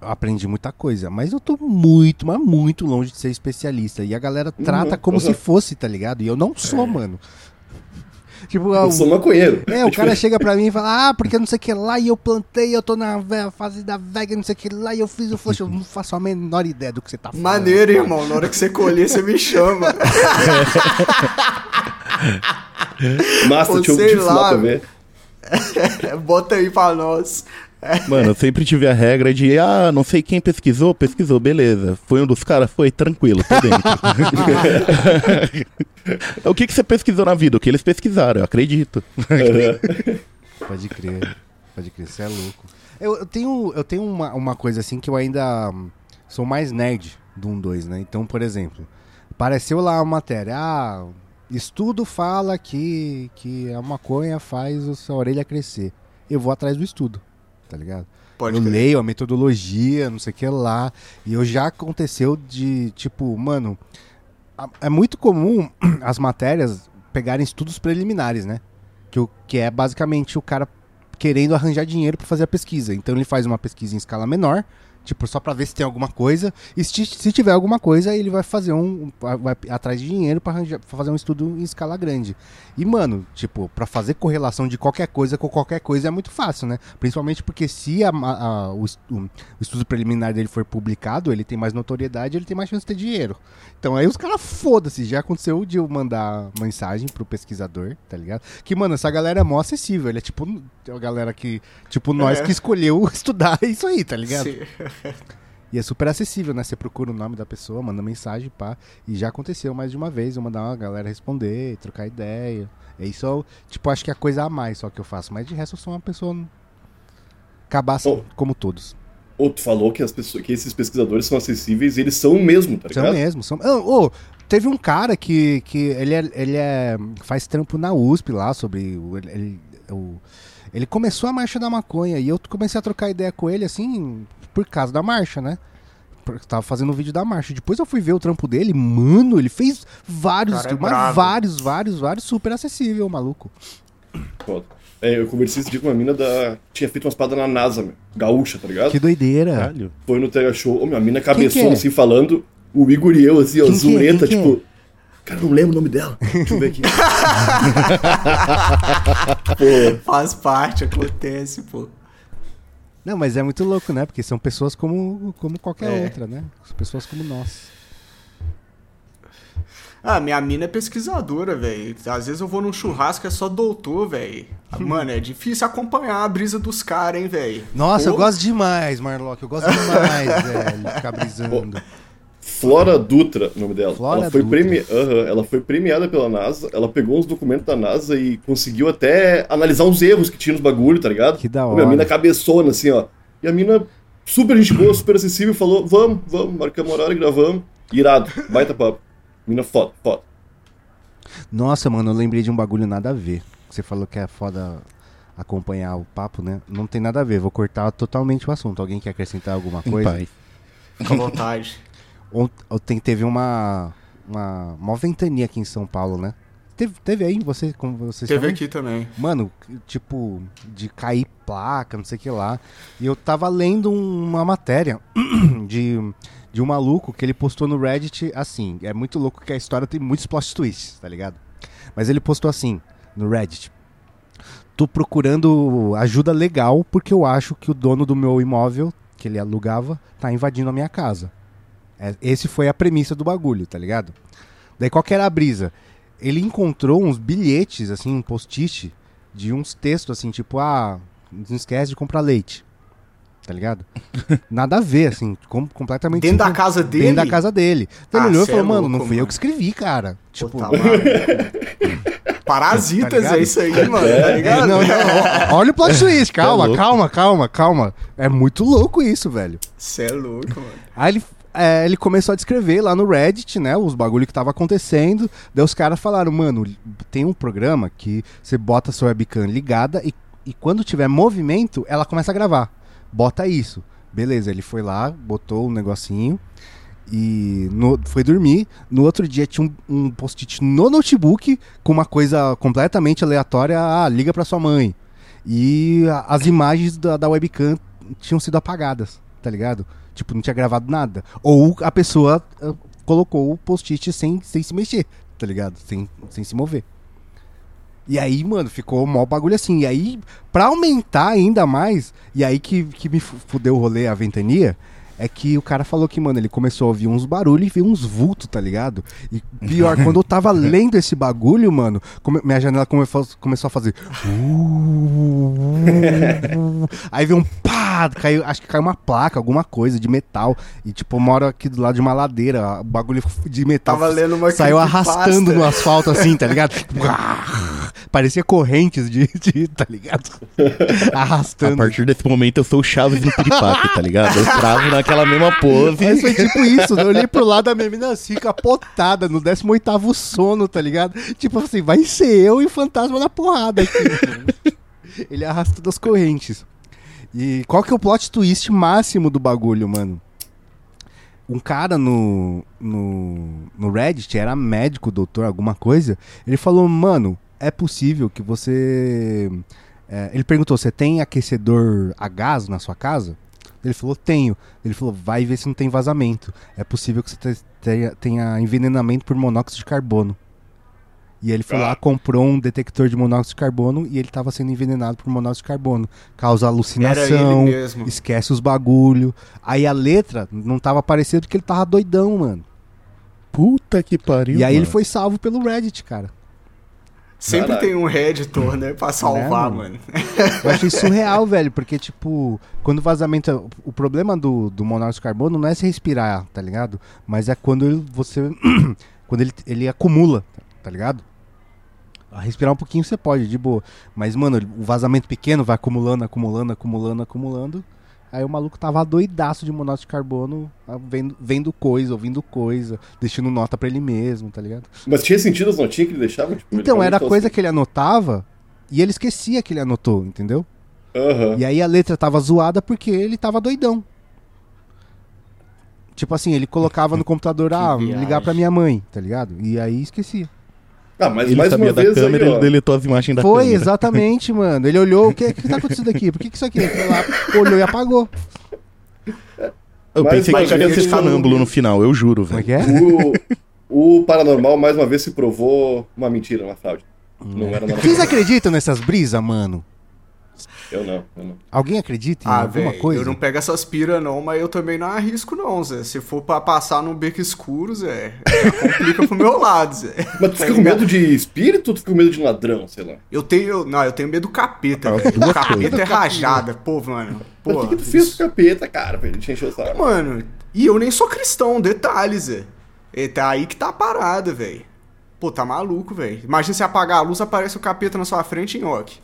S2: eu aprendi muita coisa, mas eu tô muito, mas muito longe de ser especialista. E a galera trata
S4: Uhum,
S2: como
S4: uhum.
S2: se fosse, tá ligado? E eu não sou, mano. Tipo,
S4: Eu
S2: o-
S4: sou maconheiro.
S2: é, o cara chega pra mim e fala, ah, porque não sei o que lá, e eu plantei, eu tô na fase da vega, não sei o que lá, e eu fiz o flush, eu não faço a menor ideia do que você tá falando.
S1: Maneiro, irmão. Na hora que você colher, você me chama.
S4: Massa,
S1: Ou
S4: deixa eu te
S1: lá,
S4: pra ver.
S1: Bota aí pra nós.
S3: Mano, eu sempre tive a regra de, ah, não sei quem pesquisou, pesquisou, beleza. Foi um dos caras, foi tranquilo, tô dentro. o que, que você pesquisou na vida? O que eles pesquisaram, eu acredito.
S2: Pode crer, pode crer, você é louco. Eu, eu tenho, eu tenho uma, uma coisa assim que eu ainda sou mais nerd do 1-2, né? Então, por exemplo, apareceu lá uma matéria, ah, estudo fala que, que a maconha faz a sua orelha crescer. Eu vou atrás do estudo, tá ligado?
S1: Pode
S2: eu
S1: crer.
S2: leio a metodologia, não sei o que lá. E eu já aconteceu de, tipo, mano, é muito comum as matérias pegarem estudos preliminares, né? Que, o, que é basicamente o cara querendo arranjar dinheiro pra fazer a pesquisa. Então ele faz uma pesquisa em escala menor, tipo, só pra ver se tem alguma coisa. E se, se tiver alguma coisa, ele vai fazer um. Vai atrás de dinheiro pra, arranjar, pra fazer um estudo em escala grande. E, mano, tipo, pra fazer correlação de qualquer coisa com qualquer coisa é muito fácil, né? Principalmente porque se a- a- o- o estudo preliminar dele for publicado, ele tem mais notoriedade, ele tem mais chance de ter dinheiro. Então aí os caras foda-se. Já aconteceu de eu mandar mensagem pro pesquisador, tá ligado? Que, mano, essa galera é mó acessível. Ele é tipo a galera que, tipo, nós
S1: É.
S2: que escolheu estudar isso aí, tá ligado?
S1: Sim.
S2: E é super acessível, né? Você procura o nome da pessoa, manda mensagem, pá. E já aconteceu mais de uma vez, eu mandar uma galera responder, trocar ideia. É isso, tipo, acho que é a coisa a mais só que eu faço. Mas de resto eu sou uma pessoa cabaça
S4: Oh.
S2: como todos.
S4: Ou tu falou que, as pessoas, que esses pesquisadores são acessíveis e eles são mesmo, tá
S2: São
S4: ligado?
S2: mesmo, são. Ah, ô, teve um cara que, que ele, é, ele é, faz trampo na USP lá sobre. o- Ele, ele, o- ele começou a marcha da maconha e eu comecei a trocar ideia com ele assim, por causa da marcha, né? Porque tava fazendo um vídeo da marcha. Depois eu fui ver o trampo dele, mano, ele fez vários,
S1: Cara, é
S2: mas vários, vários, vários, super acessível, maluco.
S4: Foda. É, eu conversei esse dia com uma mina da. Tinha feito umas paradas na NASA, meu. Gaúcha, tá ligado?
S2: Que doideira.
S3: Caralho.
S4: Foi no Tega Show. Ô, minha mina cabeçona
S2: é?
S4: assim, falando. O Igor e eu, assim, ó,
S2: Quem que é?
S4: Cara, não lembro o nome dela. Deixa eu ver aqui. Pô,
S1: Faz parte, acontece, pô.
S2: Não, mas é muito louco, né? Porque são pessoas como, como qualquer
S1: É.
S2: outra, né? São pessoas como nós.
S1: Ah, minha mina é pesquisadora, velho. Às vezes eu vou num churrasco, é só doutor, velho. Mano, é difícil acompanhar a brisa dos caras, hein, velho.
S2: Nossa, eu
S1: Pô.
S2: gosto demais, Marlock. Eu gosto demais, velho. Ficar brisando.
S4: Flora Dutra, o nome dela.
S2: Flora
S4: ela, foi
S2: Dutra.
S4: premi... Aham, ela foi premiada pela NASA. Ela pegou uns documentos da NASA e conseguiu até analisar uns erros que tinha nos bagulho, tá ligado?
S2: Que da
S4: Ô, Minha
S2: hora.
S4: mina cabeçona, assim, ó. E a mina super gente boa, super acessível, falou, vamos, vamos, marcamos horário e gravamos. Irado, baita papo. Mina foda, foda.
S2: Nossa, mano, eu lembrei de um bagulho nada a ver. Você falou que é foda acompanhar o papo, né? Não tem nada a ver, vou cortar totalmente o assunto. Alguém quer acrescentar alguma coisa?
S1: Fica à vontade.
S2: Ont- Ontem teve uma, uma, uma ventania aqui em São Paulo, né? Teve, teve aí, você, como vocês
S1: Teve aqui também.
S2: Mano, tipo, de cair placa, não sei o que lá. E eu tava lendo um- uma matéria de, de um maluco que ele postou no Reddit assim. É muito louco que a história tem muitos plot twists, tá ligado? Mas ele postou assim, no Reddit. Tô procurando ajuda legal porque eu acho que o dono do meu imóvel, que ele alugava, tá invadindo a minha casa. É, esse foi a premissa do bagulho, tá ligado? Daí qual que era a brisa? Ele encontrou uns bilhetes, assim, um post-it de uns textos, assim, tipo, ah, não esquece de comprar leite. Tá ligado? Nada a ver, assim, com- completamente.
S1: Dentro da casa dele?
S2: Dentro da casa dele. Então
S1: Ah,
S2: ele olhou e falou,
S1: é
S2: mano, não fui eu que escrevi, cara.
S1: Pô,
S2: Tipo,
S1: tá maluco. Parasitas
S2: Tá
S1: é isso aí, mano, tá ligado?
S2: não, não, olha o plot twist, calma, calma, calma, calma. É muito louco isso, velho.
S1: Você é louco, mano.
S2: Aí ele, é, ele começou a descrever lá no Reddit, né, os bagulho que tava acontecendo. Daí os caras falaram, mano, tem um programa que você bota sua webcam ligada e, e quando tiver movimento, ela começa a gravar. Bota isso. Beleza, ele foi lá, botou um negocinho e no- foi dormir. No outro dia tinha um, um post-it no notebook com uma coisa completamente aleatória. Ah, liga pra sua mãe. E a- as imagens da, da webcam tinham sido apagadas, tá ligado? Tipo, não tinha gravado nada. Ou a pessoa ah, colocou o post-it sem, sem se mexer, tá ligado? Sem, sem se mover. E aí, mano, ficou o maior bagulho assim. E aí, pra aumentar ainda mais, e aí que, que me fu- fudeu o rolê, a ventania, é que o cara falou que, mano, ele começou a ouvir uns barulhos e viu uns vultos, tá ligado? E pior, quando eu tava lendo esse bagulho, mano, come- minha janela come- começou a fazer. Aí veio um pá, caiu, acho que caiu uma placa, alguma coisa de metal. E tipo, eu moro aqui do lado de uma ladeira, o bagulho de metal
S1: Tava lendo uma
S2: saiu arrastando no asfalto assim, tá ligado? Parecia correntes de, de- tá ligado?
S3: A
S2: Arrastando.
S3: partir desse momento eu sou o Chaves no piripaque, tá ligado? Eu travo naquela mesma pose.
S2: Mas foi tipo isso, eu olhei pro lado da minha menina assim, capotada, no 18º sono, tá ligado? Tipo assim, vai ser eu e o fantasma na porrada aqui. Ele arrastando as correntes. E qual que é o plot twist máximo do bagulho, mano? Um cara no, no, no Reddit, era médico, doutor, alguma coisa, ele falou, mano, é possível que você... é, ele perguntou, você tem aquecedor a gás na sua casa? Ele falou, tenho. Ele falou, vai ver se não tem vazamento. É possível que você te- tenha, tenha envenenamento por monóxido de carbono. E ele foi lá,
S4: Ah.
S2: comprou um detector de monóxido de carbono e ele tava sendo envenenado por monóxido de carbono. Causa
S1: ele
S2: alucinação,
S1: mesmo.
S2: esquece os bagulho. Aí a letra não tava aparecendo porque ele tava doidão, mano.
S3: Puta que pariu.
S2: e aí ele
S3: mano.
S2: foi salvo pelo Reddit, cara.
S1: Sempre
S4: Caralho.
S1: tem um Redditor, né? Pra salvar,
S2: Né,
S1: mano.
S2: Eu achei surreal, velho, porque, tipo, quando o vazamento. é- O problema do, do monóxido de carbono não é se respirar, tá ligado? Mas é quando ele- você. quando ele, ele acumula, tá ligado? A respirar um pouquinho você pode, de boa. Mas, mano, o vazamento pequeno vai acumulando, acumulando, acumulando, acumulando. Aí o maluco tava doidaço de monóxido de carbono, ah, vendo, vendo coisa, ouvindo coisa, deixando nota pra ele mesmo, tá ligado?
S4: Mas tinha sentido as notinhas que ele deixava? Tipo,
S2: Então,
S4: ele
S2: era coisa
S4: assim,
S2: que ele anotava e ele esquecia que ele anotou, entendeu?
S4: Aham.
S2: E aí a letra tava zoada porque ele tava doidão. Tipo assim, ele colocava no computador, ah, ligar pra minha mãe, tá ligado? E aí esquecia.
S4: Ah, mas
S3: Ele
S4: mais
S3: sabia
S4: uma
S3: da
S4: vez
S3: câmera,
S4: aí,
S3: ele deletou as imagens da
S2: Foi,
S3: câmera.
S2: exatamente, mano. Ele olhou, o que, o que tá acontecendo aqui? Por que, que isso aqui? Ele foi lá, olhou e apagou.
S3: Eu
S4: Mas-
S3: pensei
S4: mas
S3: que ele ia ser sonâmbulo no final, eu juro,
S2: Como é
S3: velho.
S2: que é?
S4: O, o paranormal mais uma vez se provou uma mentira, uma fraude. Não era nada.
S2: Vocês acreditam nessas brisas, mano?
S4: Eu não, eu não.
S2: Alguém acredita em
S1: Ah,
S2: alguma
S1: velho,
S2: coisa?
S1: eu não pego essas pira não, mas eu também não arrisco não, Zé. Se for pra passar num beco escuro, Zé, já complica pro meu lado, Zé.
S4: Mas tu fica com medo de espírito ou tu fica com medo de ladrão, sei lá?
S1: Eu tenho, não, eu tenho medo do capeta,
S3: As
S1: velho. O capeta é rajada, pô, mano.
S4: Mas
S1: Pô,
S4: o que, que tu fez com o capeta, cara, ele te encher o saco?
S1: Mano, e eu nem sou cristão, detalhe, Zé. É tá aí que tá a parada, velho. Pô, tá maluco, velho. Imagina você apagar a luz, aparece o capeta na sua frente em Ock.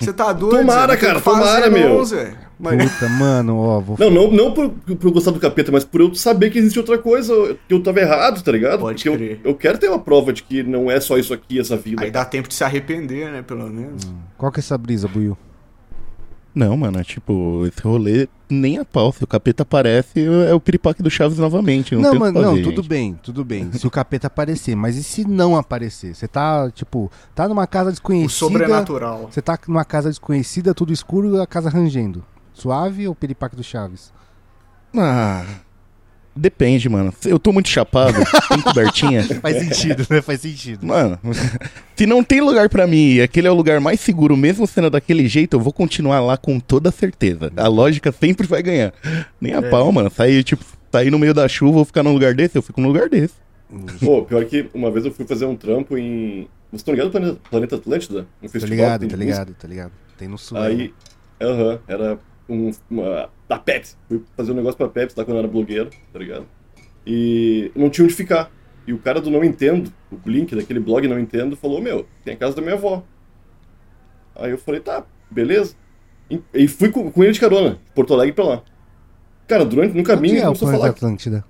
S1: Você tá doido,
S4: Tomara, cara, tomara, meu.
S1: Zé. Mas-
S2: Puta, mano, ó, vou
S4: Não, não, não por, por eu gostar do capeta, mas por eu saber que existe outra coisa, que eu tava errado, tá ligado?
S1: Pode
S4: Porque eu,
S1: crer.
S4: eu quero ter uma prova de que não é só isso aqui, essa vida.
S1: Aí dá tempo de se arrepender, né? Pelo menos.
S2: Qual que é essa brisa, Buiu?
S3: Não, mano, é tipo, esse rolê nem a pau. Se o capeta aparece, é o piripaque do Chaves novamente. Não,
S2: Não,
S3: o
S2: mano, não,
S3: fazer,
S2: tudo
S3: gente.
S2: bem, tudo bem. Se o capeta aparecer, mas e se não aparecer? Você tá, tipo, tá numa casa
S1: O
S2: desconhecida.
S1: sobrenatural.
S2: Você tá numa casa desconhecida, tudo escuro e a casa rangendo. Suave ou piripaque do Chaves?
S3: Ah, depende, mano. Eu tô muito chapado, tem cobertinha.
S2: Faz sentido, né? Faz sentido.
S3: Mano, se não tem lugar pra mim e aquele é o lugar mais seguro, mesmo sendo daquele jeito, eu vou continuar lá com toda certeza. A lógica sempre vai ganhar. Nem a
S1: É.
S3: pau, mano. Sair, tipo, sair no meio da chuva ou ficar num lugar desse, eu fico num lugar desse.
S4: Pô, pior que uma vez eu fui fazer um trampo em. Vocês estão ligados no Planeta, Atlântida? Um
S2: Tá
S4: festival
S2: ligado,
S4: que tem
S2: tá ligado, tá ligado. Tem no sul.
S4: Aí, aham, era um, uma, da Pepsi. Fui fazer um negócio pra Pepsi lá quando eu era blogueiro, tá ligado? E não tinha onde ficar. E o cara do Não Entendo, o link daquele blog Não Entendo, falou: Meu, tem a casa da minha avó. Aí eu falei: Tá, beleza. E, e fui com, com ele de carona, de Porto Alegre pra lá. Cara, durante no caminho
S2: Onde é o planeta
S4: falar.
S2: Atlântida?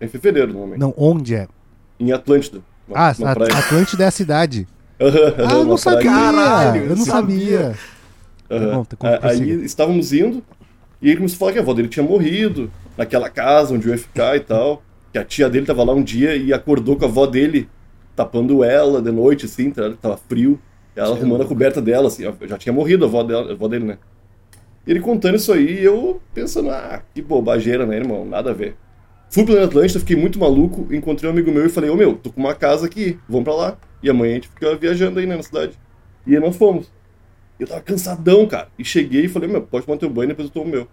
S4: Em fevereiro, normalmente.
S2: Não, onde é?
S4: Em Atlântida. uma-
S2: Ah,
S4: uma.
S2: Atlântida é a cidade. Ah, eu não sabia.
S1: Caralho,
S2: eu não sabia.
S4: Aham.
S2: Tá bom, tá,
S4: Aí estávamos indo e ele começou a falar que a avó dele tinha morrido naquela casa onde eu ia ficar e tal. Que a tia dele tava lá um dia e acordou com a avó dele tapando ela de noite, assim, tá? tava frio. E ela arrumando a coberta dela, assim, já tinha morrido a avó, dela, a avó dele, né? E ele contando isso aí eu pensando, ah, que bobageira, né, irmão? Nada a ver. Fui pro Atlântida, fiquei muito maluco, encontrei um amigo meu e falei, ô meu, tô com uma casa aqui, vamos pra lá. E amanhã a gente fica viajando aí, né, na cidade. E aí nós fomos. Eu tava cansadão, cara. E cheguei e falei, meu, pode tomar teu banho, depois eu tomo o meu.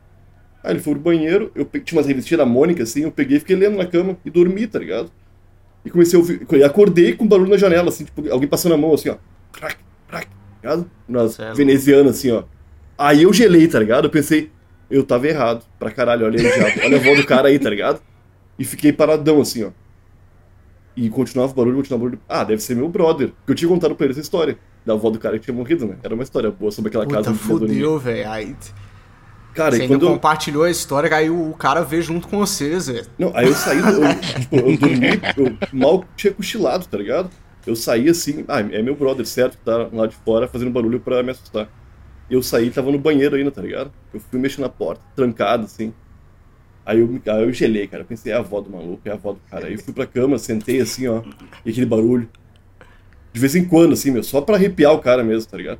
S4: Aí ele foi pro banheiro, eu pe- tinha umas revistinhas da Mônica, assim, eu peguei e fiquei lendo na cama e dormi, tá ligado? E comecei a ouvir, e acordei com barulho na janela, assim, tipo, alguém passando a mão, assim, ó. Crac, crac, tá ligado? Nas
S1: é
S4: venezianas, assim, ó. Aí eu gelei, tá ligado? Eu pensei, eu tava errado, pra caralho, olha aí, diabo, olha a avó do cara aí, tá ligado? E fiquei paradão, assim, ó. E continuava o barulho, continuava o barulho. Ah, deve ser meu brother. Porque eu tinha contado pra ele essa história. Da avó do cara que tinha morrido, né? Era uma história boa sobre aquela casa
S1: Puta,
S4: dormir.
S1: fudeu, velho. Aí
S4: Cara,
S1: você
S4: e quando eu...
S1: compartilhou a história, aí o cara vê junto com vocês, velho.
S4: Não, aí eu saí, eu, tipo, eu dormi, eu mal tinha cochilado, tá ligado? Eu saí assim, ah, é meu brother, certo, que tá lá de fora fazendo barulho pra me assustar. Eu saí, tava no banheiro ainda, tá ligado? Eu fui mexer na porta, trancado, assim. Aí eu, aí eu gelei, cara. Eu pensei, é a avó do maluco, é a avó do cara. Aí eu fui pra cama, sentei assim, ó, e aquele barulho. De vez em quando, assim, meu, só pra arrepiar o cara mesmo, tá ligado?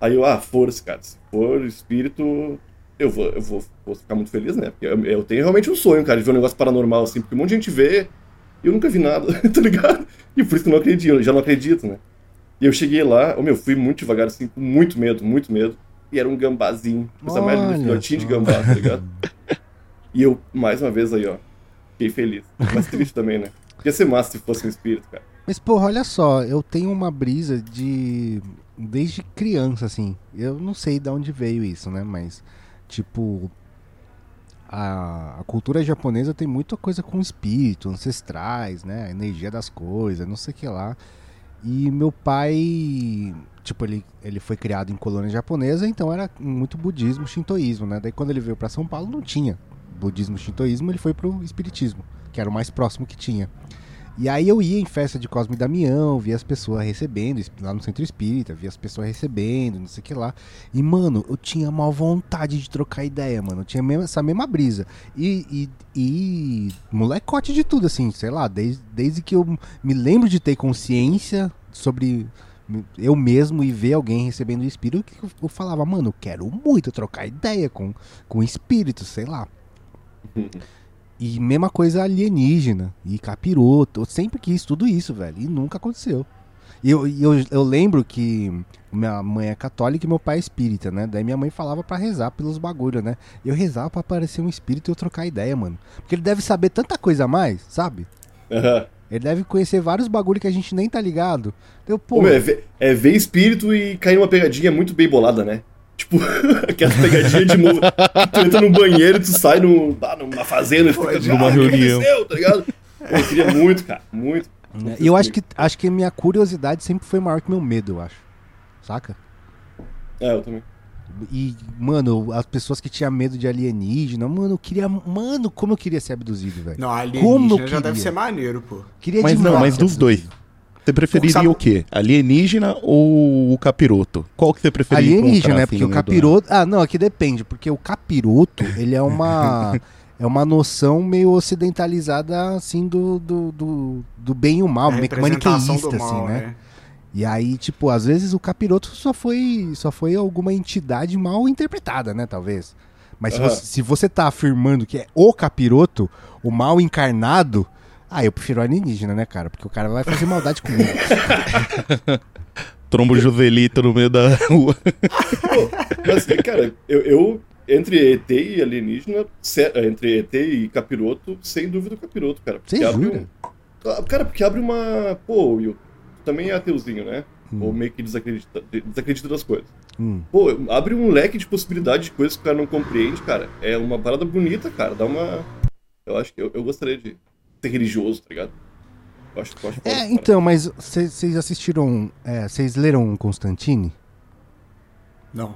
S4: Aí eu, ah, força, cara. Se for espírito, eu vou, eu vou, vou ficar muito feliz, né? Porque eu, eu tenho realmente um sonho, cara, de ver um negócio paranormal, assim, porque um monte de gente vê e eu nunca vi nada, tá ligado? E por isso que eu não acredito, eu já não acredito, né? E eu cheguei lá, oh, meu, fui muito devagar, assim, com muito medo, muito medo. E era um gambazinho, coisa mais linda, filhotinho de
S2: só.
S4: gambá, tá ligado? E eu, mais uma vez aí, ó, fiquei feliz. Mas triste também, né? Ia ser massa se fosse um espírito, cara.
S2: Mas, porra, olha só, eu tenho uma brisa de. Desde criança, assim. Eu não sei de onde veio isso, né? Mas, tipo. A, a cultura japonesa tem muita coisa com espírito, ancestrais, né? A energia das coisas, não sei o que lá. E meu pai, tipo, ele, ele foi criado em colônia japonesa, então era muito budismo, shintoísmo, né? Daí quando ele veio pra São Paulo não tinha budismo, shintoísmo, ele foi pro espiritismo, que era o mais próximo que tinha. E aí eu ia em festa de Cosme e Damião, via as pessoas recebendo, lá no centro espírita, via as pessoas recebendo, não sei o que lá. E, mano, eu tinha mal vontade de trocar ideia, mano. Eu tinha mesmo- essa mesma brisa. E, e, e molecote de tudo, assim, sei lá, desde, desde que eu me lembro de ter consciência sobre eu mesmo e ver alguém recebendo espírito, que eu, eu falava, mano, eu quero muito trocar ideia com, com espírito, sei lá. E mesma coisa alienígena e capiroto. Eu sempre quis tudo isso, velho. E nunca aconteceu. E eu, eu, eu lembro que minha mãe é católica e meu pai é espírita, né? Daí minha mãe falava pra rezar pelos bagulho, né? Eu rezava pra aparecer um espírito e eu trocar ideia, mano. Porque ele deve saber tanta coisa a mais, sabe?
S4: Aham.
S2: Ele deve conhecer vários bagulho que a gente nem tá ligado. Então, pô,
S4: Ô, meu, é, ver, é ver espírito e cair numa pegadinha muito bem bolada, né? Tipo, aquelas pegadinhas de novo. Tu entra no banheiro e tu sai num, ah, numa fazenda e fica
S3: numa
S4: ah, o que
S3: reunião."
S4: aconteceu?" tá ligado? Eu queria muito, cara, muito.
S2: né? E eu acho que, acho que minha curiosidade sempre foi maior que meu medo, eu acho. Saca?
S4: É, eu também.
S2: E, mano, as pessoas que tinham medo de alienígena, mano, eu queria. Mano, como eu queria ser abduzido, velho.
S1: Não,
S2: Como
S1: alienígena
S2: eu
S1: já
S2: queria.
S1: deve ser maneiro, pô.
S2: Queria
S3: Mas não,
S2: demais
S3: mas
S2: ser
S3: dos dois. Você preferiria
S1: Sabe-
S3: o quê? Alienígena ou o capiroto? Qual que você preferiria
S2: Alienígena, né?
S3: assim,
S2: Porque
S3: no
S2: o capiroto. Ah, não, aqui depende, porque o capiroto, ele é uma. é uma noção meio ocidentalizada, assim, do, do, do, do bem e o mal,
S1: A
S2: meio maniqueísta,
S1: do
S2: assim,
S1: mal,
S2: né? E aí, tipo, às vezes o capiroto só foi, só foi alguma entidade mal interpretada, né? Talvez. Mas se,
S4: Aham.
S2: você, se você tá afirmando que é o capiroto, o mal encarnado, ah, eu prefiro o alienígena, né, cara? Porque o cara vai fazer maldade comigo.
S3: Trombo Joselito no meio da rua.
S4: Mas, cara, eu, eu, entre ET e alienígena, se- entre ET e capiroto, sem dúvida o capiroto, cara.
S2: Você
S4: abre
S2: jura?
S4: um- Ah, Cara, porque abre uma. Pô, Will, tu também é ateuzinho, né?
S2: Hum.
S4: Ou meio que desacredita, desacredita das coisas.
S2: Hum.
S4: Pô, abre um leque de possibilidades de coisas que o cara não compreende, cara. É uma parada bonita, cara. Dá uma. Eu acho que eu, eu gostaria de religioso, tá ligado? Eu acho, eu acho foda essa
S2: É, então, mas vocês assistiram. é, Vocês leram Constantine?
S1: Não.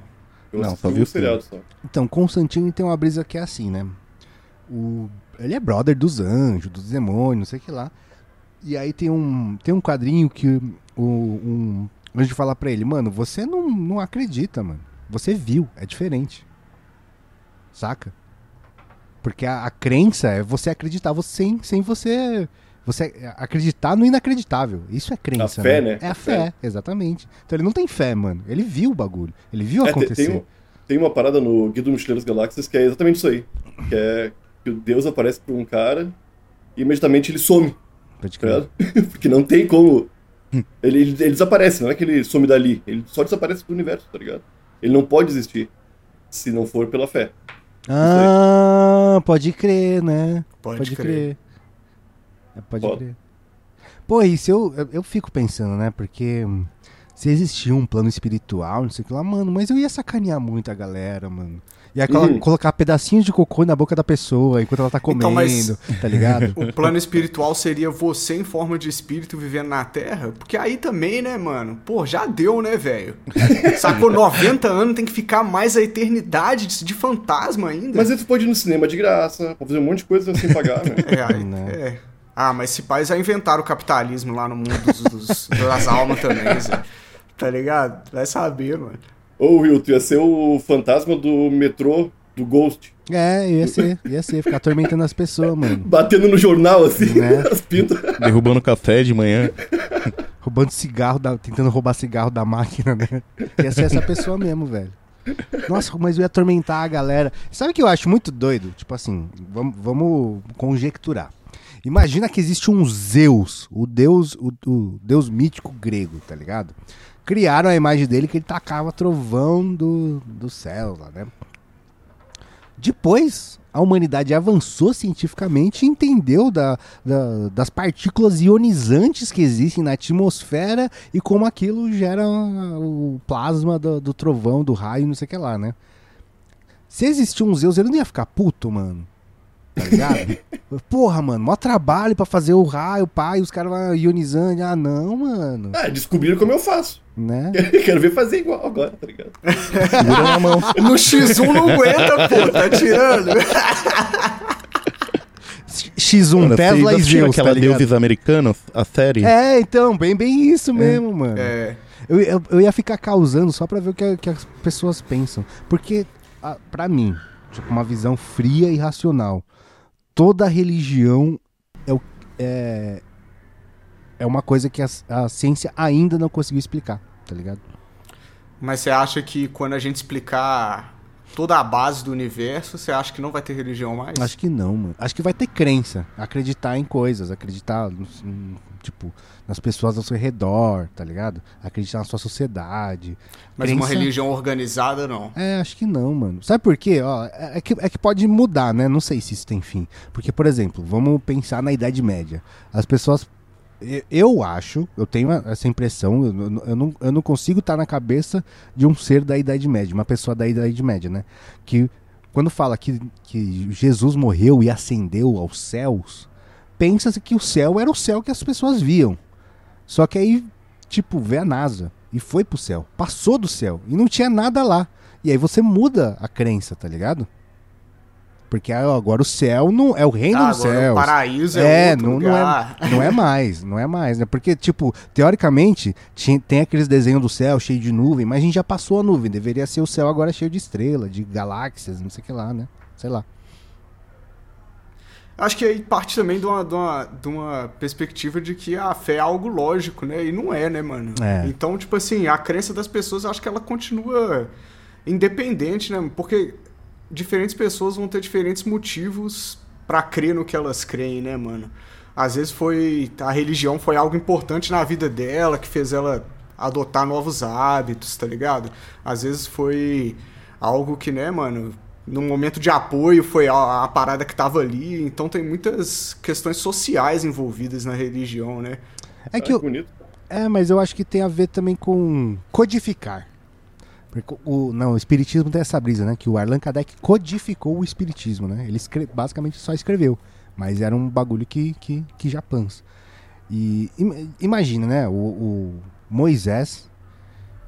S4: Eu
S3: Não,
S4: assisti
S3: só vi o
S4: seriado só.
S2: Então, Constantine tem uma brisa que é assim, né? O, ele é brother dos anjos, dos demônios, não sei o que lá. E aí tem um, tem um quadrinho que o, um anjo fala pra ele, mano, você não, não acredita, mano. Você viu, é diferente. Saca? Porque a, a crença é você acreditar você, sem, sem você. Você acreditar no inacreditável. Isso é crença.
S4: A fé, né?
S2: É a fé,
S4: fé.
S2: exatamente. Então ele não tem fé, mano. Ele viu o bagulho. Ele viu
S4: É, te-
S2: acontecer.
S4: tem, tem uma parada no Guia do Mochileiro das Galáxias que é exatamente isso aí. Que é que o Deus aparece pra um cara e imediatamente ele some,
S2: Pode
S4: tá
S2: crer.
S4: Porque não tem como. Ele, ele, ele desaparece, não é que ele some dali. Ele só desaparece do universo, tá ligado? Ele não pode existir se não for pela fé.
S2: Ah, pode crer, né?
S1: Pode crer.
S2: É, pode
S4: Foda.
S2: crer. Pô, isso eu, eu, eu fico pensando, né? Porque hum, se existia um plano espiritual, não sei o que lá, mano, mas eu ia sacanear muito a galera, mano. Ia colo-
S4: Uhum.
S2: colocar pedacinhos de cocô na boca da pessoa enquanto ela tá comendo,
S1: Então, mas-
S2: tá ligado?
S1: O plano espiritual seria você em forma de espírito vivendo na Terra? Porque aí também, né, mano? Pô, já deu, né, velho? Sacou? 90 anos tem que ficar mais a eternidade de, de fantasma ainda.
S4: Mas aí tu pode ir no cinema de graça, pode fazer um monte de coisa sem pagar, né?
S1: É, aí-
S2: Né?
S1: é. Ah, mas se pais já inventaram o capitalismo lá no mundo dos, dos- das almas também, Zé. Tá ligado? Vai saber, mano.
S4: Ô, Will, tu ia ser o fantasma do metrô do Ghost.
S2: É, ia ser, ia ser, ficar atormentando as pessoas, mano.
S4: Batendo no jornal, assim,
S2: Né?
S4: as pintas.
S3: Derrubando café de manhã.
S2: Roubando cigarro, da- tentando roubar cigarro da máquina, né? Ia ser essa pessoa mesmo, velho. Nossa, mas eu ia atormentar a galera. Sabe o que eu acho muito doido? Tipo assim, vamos, vamos conjecturar. Imagina que existe um Zeus, o deus, o, o deus mítico grego, tá ligado? Criaram a imagem dele que ele tacava trovão do, do céu lá, né? Depois, a humanidade avançou cientificamente e entendeu da, da- das partículas ionizantes que existem na atmosfera e como aquilo gera o plasma do, do trovão, do raio, não sei o que lá, né? Se existir um Zeus, ele não ia ficar puto, mano. Tá ligado? Porra, mano, mó trabalho pra fazer o raio, pai, os caras vão ionizando. Ah, não, mano.
S4: Ah, descobriram como eu faço.
S2: Né?
S4: Quero ver fazer igual agora, tá ligado?
S3: Segura na mão.
S1: No X1 não aguenta, pô, tá tirando.
S2: X1,
S3: Mano,
S2: Tesla e Zeus,
S3: aquela
S2: tá?
S3: Deuses Americanos, a série?
S2: É, então, bem, bem isso mesmo, mano.
S1: É.
S2: Eu, eu, eu ia ficar causando só pra ver o que, que as pessoas pensam. Porque, a, pra mim, tipo, uma visão fria e racional, toda religião é, é, é uma coisa que a, a ciência ainda não conseguiu explicar, tá ligado?
S1: Mas você acha que quando a gente explicar toda a base do universo, você acha que não vai ter religião mais?
S2: Acho que não, mano. Acho que vai ter crença, acreditar em coisas, acreditar, tipo, nas pessoas ao seu redor, tá ligado? Acreditar na sua sociedade.
S1: Mas uma
S2: Crença-
S1: religião organizada, não.
S2: É, acho que não, mano. Sabe por quê? Ó, é, é que, é que pode mudar, né? Não sei se isso tem fim. Porque, por exemplo, vamos pensar na Idade Média. As pessoas. Eu- acho, eu tenho essa impressão, eu, não- eu não, consigo estar na cabeça de um ser da Idade Média, uma pessoa da Idade Média, né? Que quando fala que, que Jesus morreu e ascendeu aos céus, pensa-se que o céu era o céu que as pessoas viam. Só que aí, tipo, vê a NASA e foi pro céu, passou do céu e não tinha nada lá. E aí você muda a crença, tá ligado? Porque ah, agora o céu não é o reino
S1: Ah,
S2: dos céus.
S1: o paraíso é, outro
S2: não, não é, não é mais, não é mais, né? Porque, tipo, teoricamente, tinha- tem aqueles desenhos do céu cheio de nuvem, mas a gente já passou a nuvem. Deveria ser o céu agora cheio de estrela, de galáxias, não sei o que lá, né? Sei lá.
S1: Acho que aí parte também de uma, de, uma, de uma perspectiva de que a fé é algo lógico, né? E não é, né, mano?
S2: É.
S1: Então, tipo assim, a crença das pessoas, acho que ela continua independente, né? Porque diferentes pessoas vão ter diferentes motivos pra crer no que elas creem, né, mano? Às vezes foi. A religião foi algo importante na vida dela, que fez ela adotar novos hábitos, tá ligado? Às vezes foi algo que, né, mano, num momento de apoio foi a, a parada que tava ali. Então tem muitas questões sociais envolvidas na religião, né?
S2: É que eu,
S4: bonito.
S2: É, mas eu acho que tem a ver também com codificar. O, não, o espiritismo tem essa brisa, né? Que o Allan Kardec codificou o espiritismo, né? Ele escre- basicamente só escreveu. Mas era um bagulho que, que, que já pança. E im- imagina, né? O, o Moisés,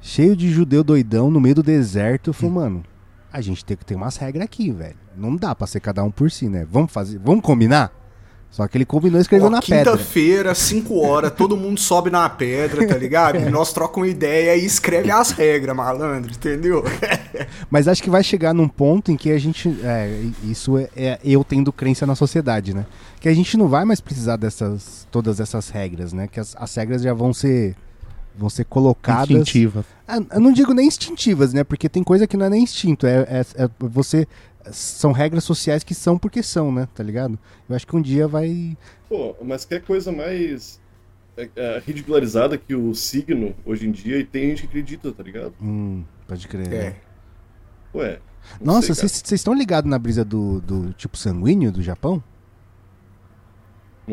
S2: cheio de judeu doidão no meio do deserto, falou, mano, a gente tem que ter umas regras aqui, velho. Não dá pra ser cada um por si, né? Vamos fazer, vamos combinar? Só que ele combinou e escreveu
S1: Ó,
S2: na pedra.
S1: Quinta-feira, 5 horas, todo mundo sobe na pedra, tá ligado? E nós trocamos ideia e escreve as regras, malandro, entendeu?
S2: Mas acho que vai chegar num ponto em que a gente. é, isso é, é eu tendo crença na sociedade, né? Que a gente não vai mais precisar dessas. todas essas regras, né? Que as, as regras já vão ser. Vão ser colocadas.
S3: Instintiva.
S2: Ah, eu não digo nem instintivas, né? Porque tem coisa que não é nem instinto. É, é- é você. São regras sociais que são porque são, né? Tá ligado? Eu acho que um dia vai.
S4: Pô, mas que coisa mais é, é, ridicularizada que o signo hoje em dia e tem gente que acredita, tá ligado?
S2: Hum, pode crer.
S1: É.
S4: Ué.
S2: Nossa, vocês estão ligados na brisa do, do tipo sanguíneo do Japão?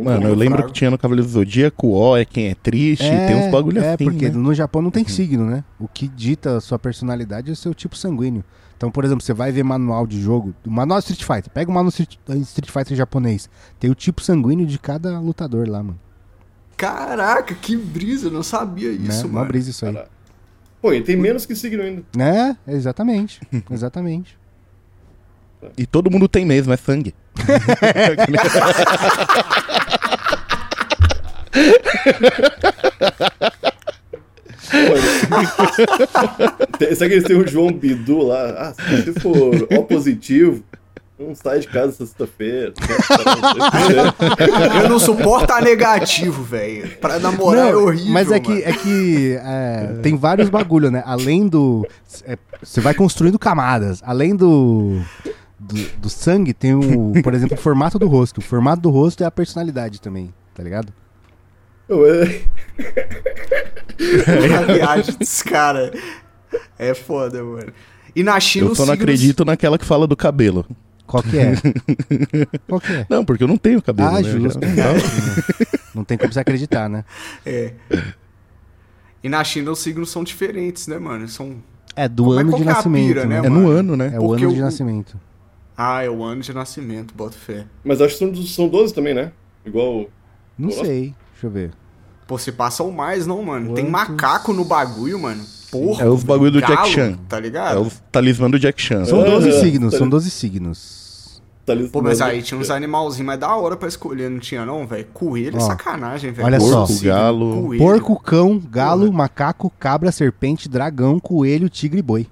S3: Mano, eu lembro
S1: fraco.
S3: que tinha no Cavaleiro do Zodíaco, ó, é quem é triste, tem uns bagulho
S2: é,
S3: assim,
S2: porque
S3: né?
S2: no Japão não tem signo, né? O que dita a sua personalidade é o seu tipo sanguíneo. Então, por exemplo, você vai ver manual de jogo, o manual Street Fighter, pega o manual Street, Street Fighter japonês, tem o tipo sanguíneo de cada lutador lá, mano.
S1: Caraca, que brisa, eu não sabia isso,
S2: né? Uma
S1: mano.
S2: brisa isso aí.
S4: Caraca. Pô, e tem menos que signo ainda.
S2: É, exatamente, exatamente.
S3: E todo mundo tem mesmo, é sangue.
S4: Será que eles têm o João Bidu lá? Ah, se você for O positivo, não sai de casa sexta-feira.
S1: Eu não suporto a negativo, velho. Pra namorar é
S2: Não,
S1: horrível.
S2: mas é que,
S1: mano.
S2: é que é, tem vários bagulho, né? Além do. é, você vai construindo camadas. Além do, do. do sangue, tem o. Por exemplo, o formato do rosto. O formato do rosto é a personalidade também, tá ligado?
S4: Ué,
S1: A viagem desse cara é foda, mano. E na China
S3: Eu só não
S1: signos-
S3: acredito naquela que fala do cabelo.
S2: Qual que é? Qual que é?
S3: Não, porque eu não tenho cabelo,
S2: Ah,
S3: né?
S2: Justo.
S3: já-
S2: Não tem como você acreditar, né?
S1: É. E na China os signos são diferentes, né, mano? São.
S2: É do
S1: Como é-
S2: ano de
S1: é a
S2: nascimento.
S1: pira, né,
S2: né?
S3: É no ano, né?
S2: É o
S1: Porque
S2: ano de
S1: o-
S2: nascimento.
S1: Ah, é o ano de nascimento, bota fé.
S4: Mas acho que são, são 12 também, né? Igual.
S2: Não sei. Deixa eu ver.
S1: Pô, se passam mais, não, mano. Tem
S2: Quantos?
S1: macaco no bagulho, mano. Porra.
S3: É os bagulho do Jack
S1: galo,
S3: Chan.
S1: Tá
S3: É
S1: ligado?
S3: o talismã do Jack Chan.
S2: São
S4: Ah,
S2: 12
S4: é.
S2: signos, são 12 signos.
S4: Ali-
S1: Pô, mas aí tinha uns animalzinhos mais da hora pra escolher, não tinha não, velho? Coelho é sacanagem, velho.
S2: olha só.
S1: Signo,
S3: Galo,
S1: coelho.
S2: Porco, cão, galo,
S1: Porra.
S2: macaco, cabra, serpente, dragão, coelho, tigre e boi.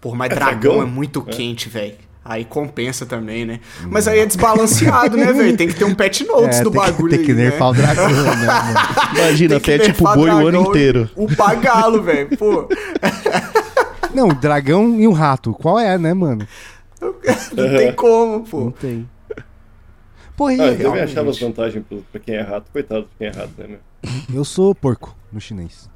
S1: Porra, mas
S4: É
S1: dragão,
S4: dragão?
S1: é muito quente, velho. Aí compensa também, né? Mas aí é desbalanceado, né, velho? Tem que ter um pet notes
S2: É,
S1: do
S2: tem, que-
S1: bagulho
S2: tem que nerfar o
S1: né?
S2: dragão, né, mano?
S3: Imagina,
S1: Tem que
S3: você é tipo boi o ano inteiro.
S1: O pagalo, velho. Pô,
S2: Não, dragão e um rato. Qual é, né, mano?
S1: não tem como,
S2: Não
S1: pô.
S2: tem. Porra, e-
S4: Ah, eu também achava as vantagens pra, quem é rato. Coitado de quem é rato, né, meu?
S2: eu sou porco no chinês.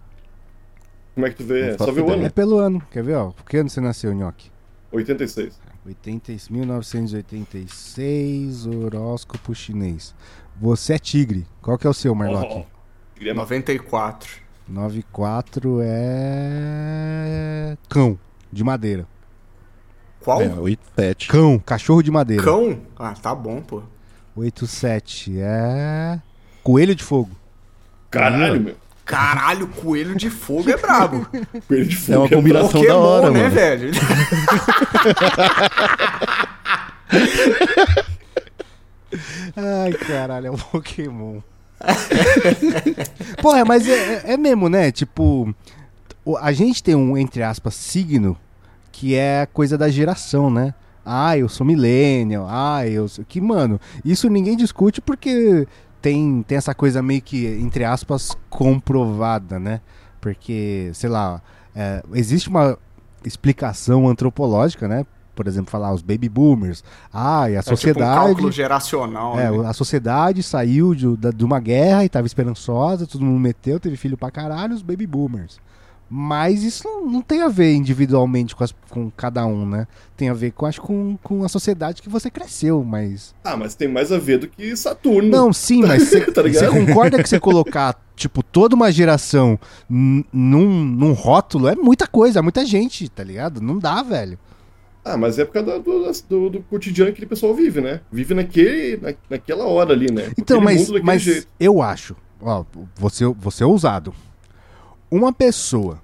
S4: Como é que tu vê?
S3: Não
S4: Só vê o
S3: ideia.
S2: É
S4: ano?
S2: pelo ano. Quer ver, ó? Por que ano você nasceu, Nhoque?
S4: 86.
S2: 80, e- 1986, horóscopo chinês. Você é tigre. Qual que é o seu, Marlock?
S4: Oh, queria mais.
S1: 94.
S2: 94 é. Cão, de madeira.
S1: Qual?
S3: É, 87.
S2: Cão, cachorro de madeira.
S1: Cão? Ah, tá bom, pô.
S2: 87 é. Coelho de fogo.
S4: Caralho, meu.
S1: Caralho, coelho de fogo é brabo.
S4: Coelho de
S3: É
S4: fogo.
S3: uma combinação da
S1: Pokémon,
S3: hora,
S1: né,
S3: mano.
S1: velho?
S2: Ai, caralho, é um Pokémon. Porra, mas é, é- é mesmo, né? Tipo, o- a gente tem um, entre aspas, signo que é coisa da geração, né? Ah, eu sou millennial. Ah, eu sou... Que, mano, isso ninguém discute porque tem, tem essa coisa meio que, entre aspas, comprovada, né? Porque, sei lá, é, existe uma explicação antropológica, né? Por exemplo, falar os baby boomers. Ah, e a
S1: É tipo um
S2: sociedade...
S1: cálculo geracional,
S2: É,
S1: né?
S2: a sociedade saiu de, de uma guerra e tava esperançosa, todo mundo meteu, teve filho pra caralho, os baby boomers. Mas isso não, tem a ver individualmente com, as- com cada um, né? Tem a ver com, acho, com, com a sociedade que você cresceu, mas.
S4: Ah, mas tem mais a ver do que Saturno.
S2: Não, sim, mas você
S4: Tá
S2: concorda que você colocar, tipo, toda uma geração num, num rótulo é muita coisa, é muita gente, tá ligado? Não dá, velho.
S4: Ah, mas é por causa do, do, do cotidiano que aquele pessoal vive, né? Vive naquele, na, naquela hora ali, né?
S2: Então, mas, mas
S4: jeito.
S2: eu acho, ó, você, você é ousado. Uma pessoa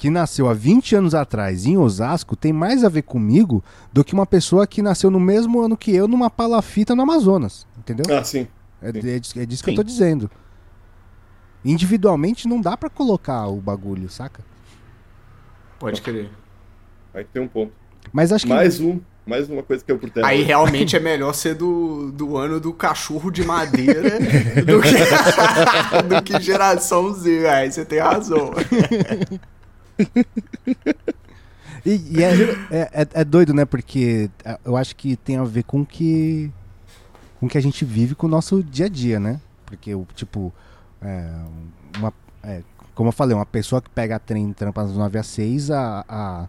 S2: que nasceu há 20 anos atrás em Osasco tem mais a ver comigo do que uma pessoa que nasceu no mesmo ano que eu numa palafita no Amazonas, entendeu?
S4: Ah, sim.
S2: É, é disso, é disso que eu
S3: Sim.
S2: tô dizendo. Individualmente não dá pra colocar o bagulho, saca?
S1: Pode crer.
S4: Aí tem um ponto.
S2: Mas acho que
S4: Mais um, mais uma coisa que eu por terra.
S1: Aí realmente é melhor ser do, do ano do cachorro de madeira do, que, do que geração Z. Aí você tem razão.
S2: E, e é, é, é- é doido, né? Porque é, eu acho que tem a ver com que com que a gente vive com o nosso dia a dia, né? Porque, tipo, é, uma, é, como eu falei, uma pessoa que pega trem e trampa às 9 às 6, a, a-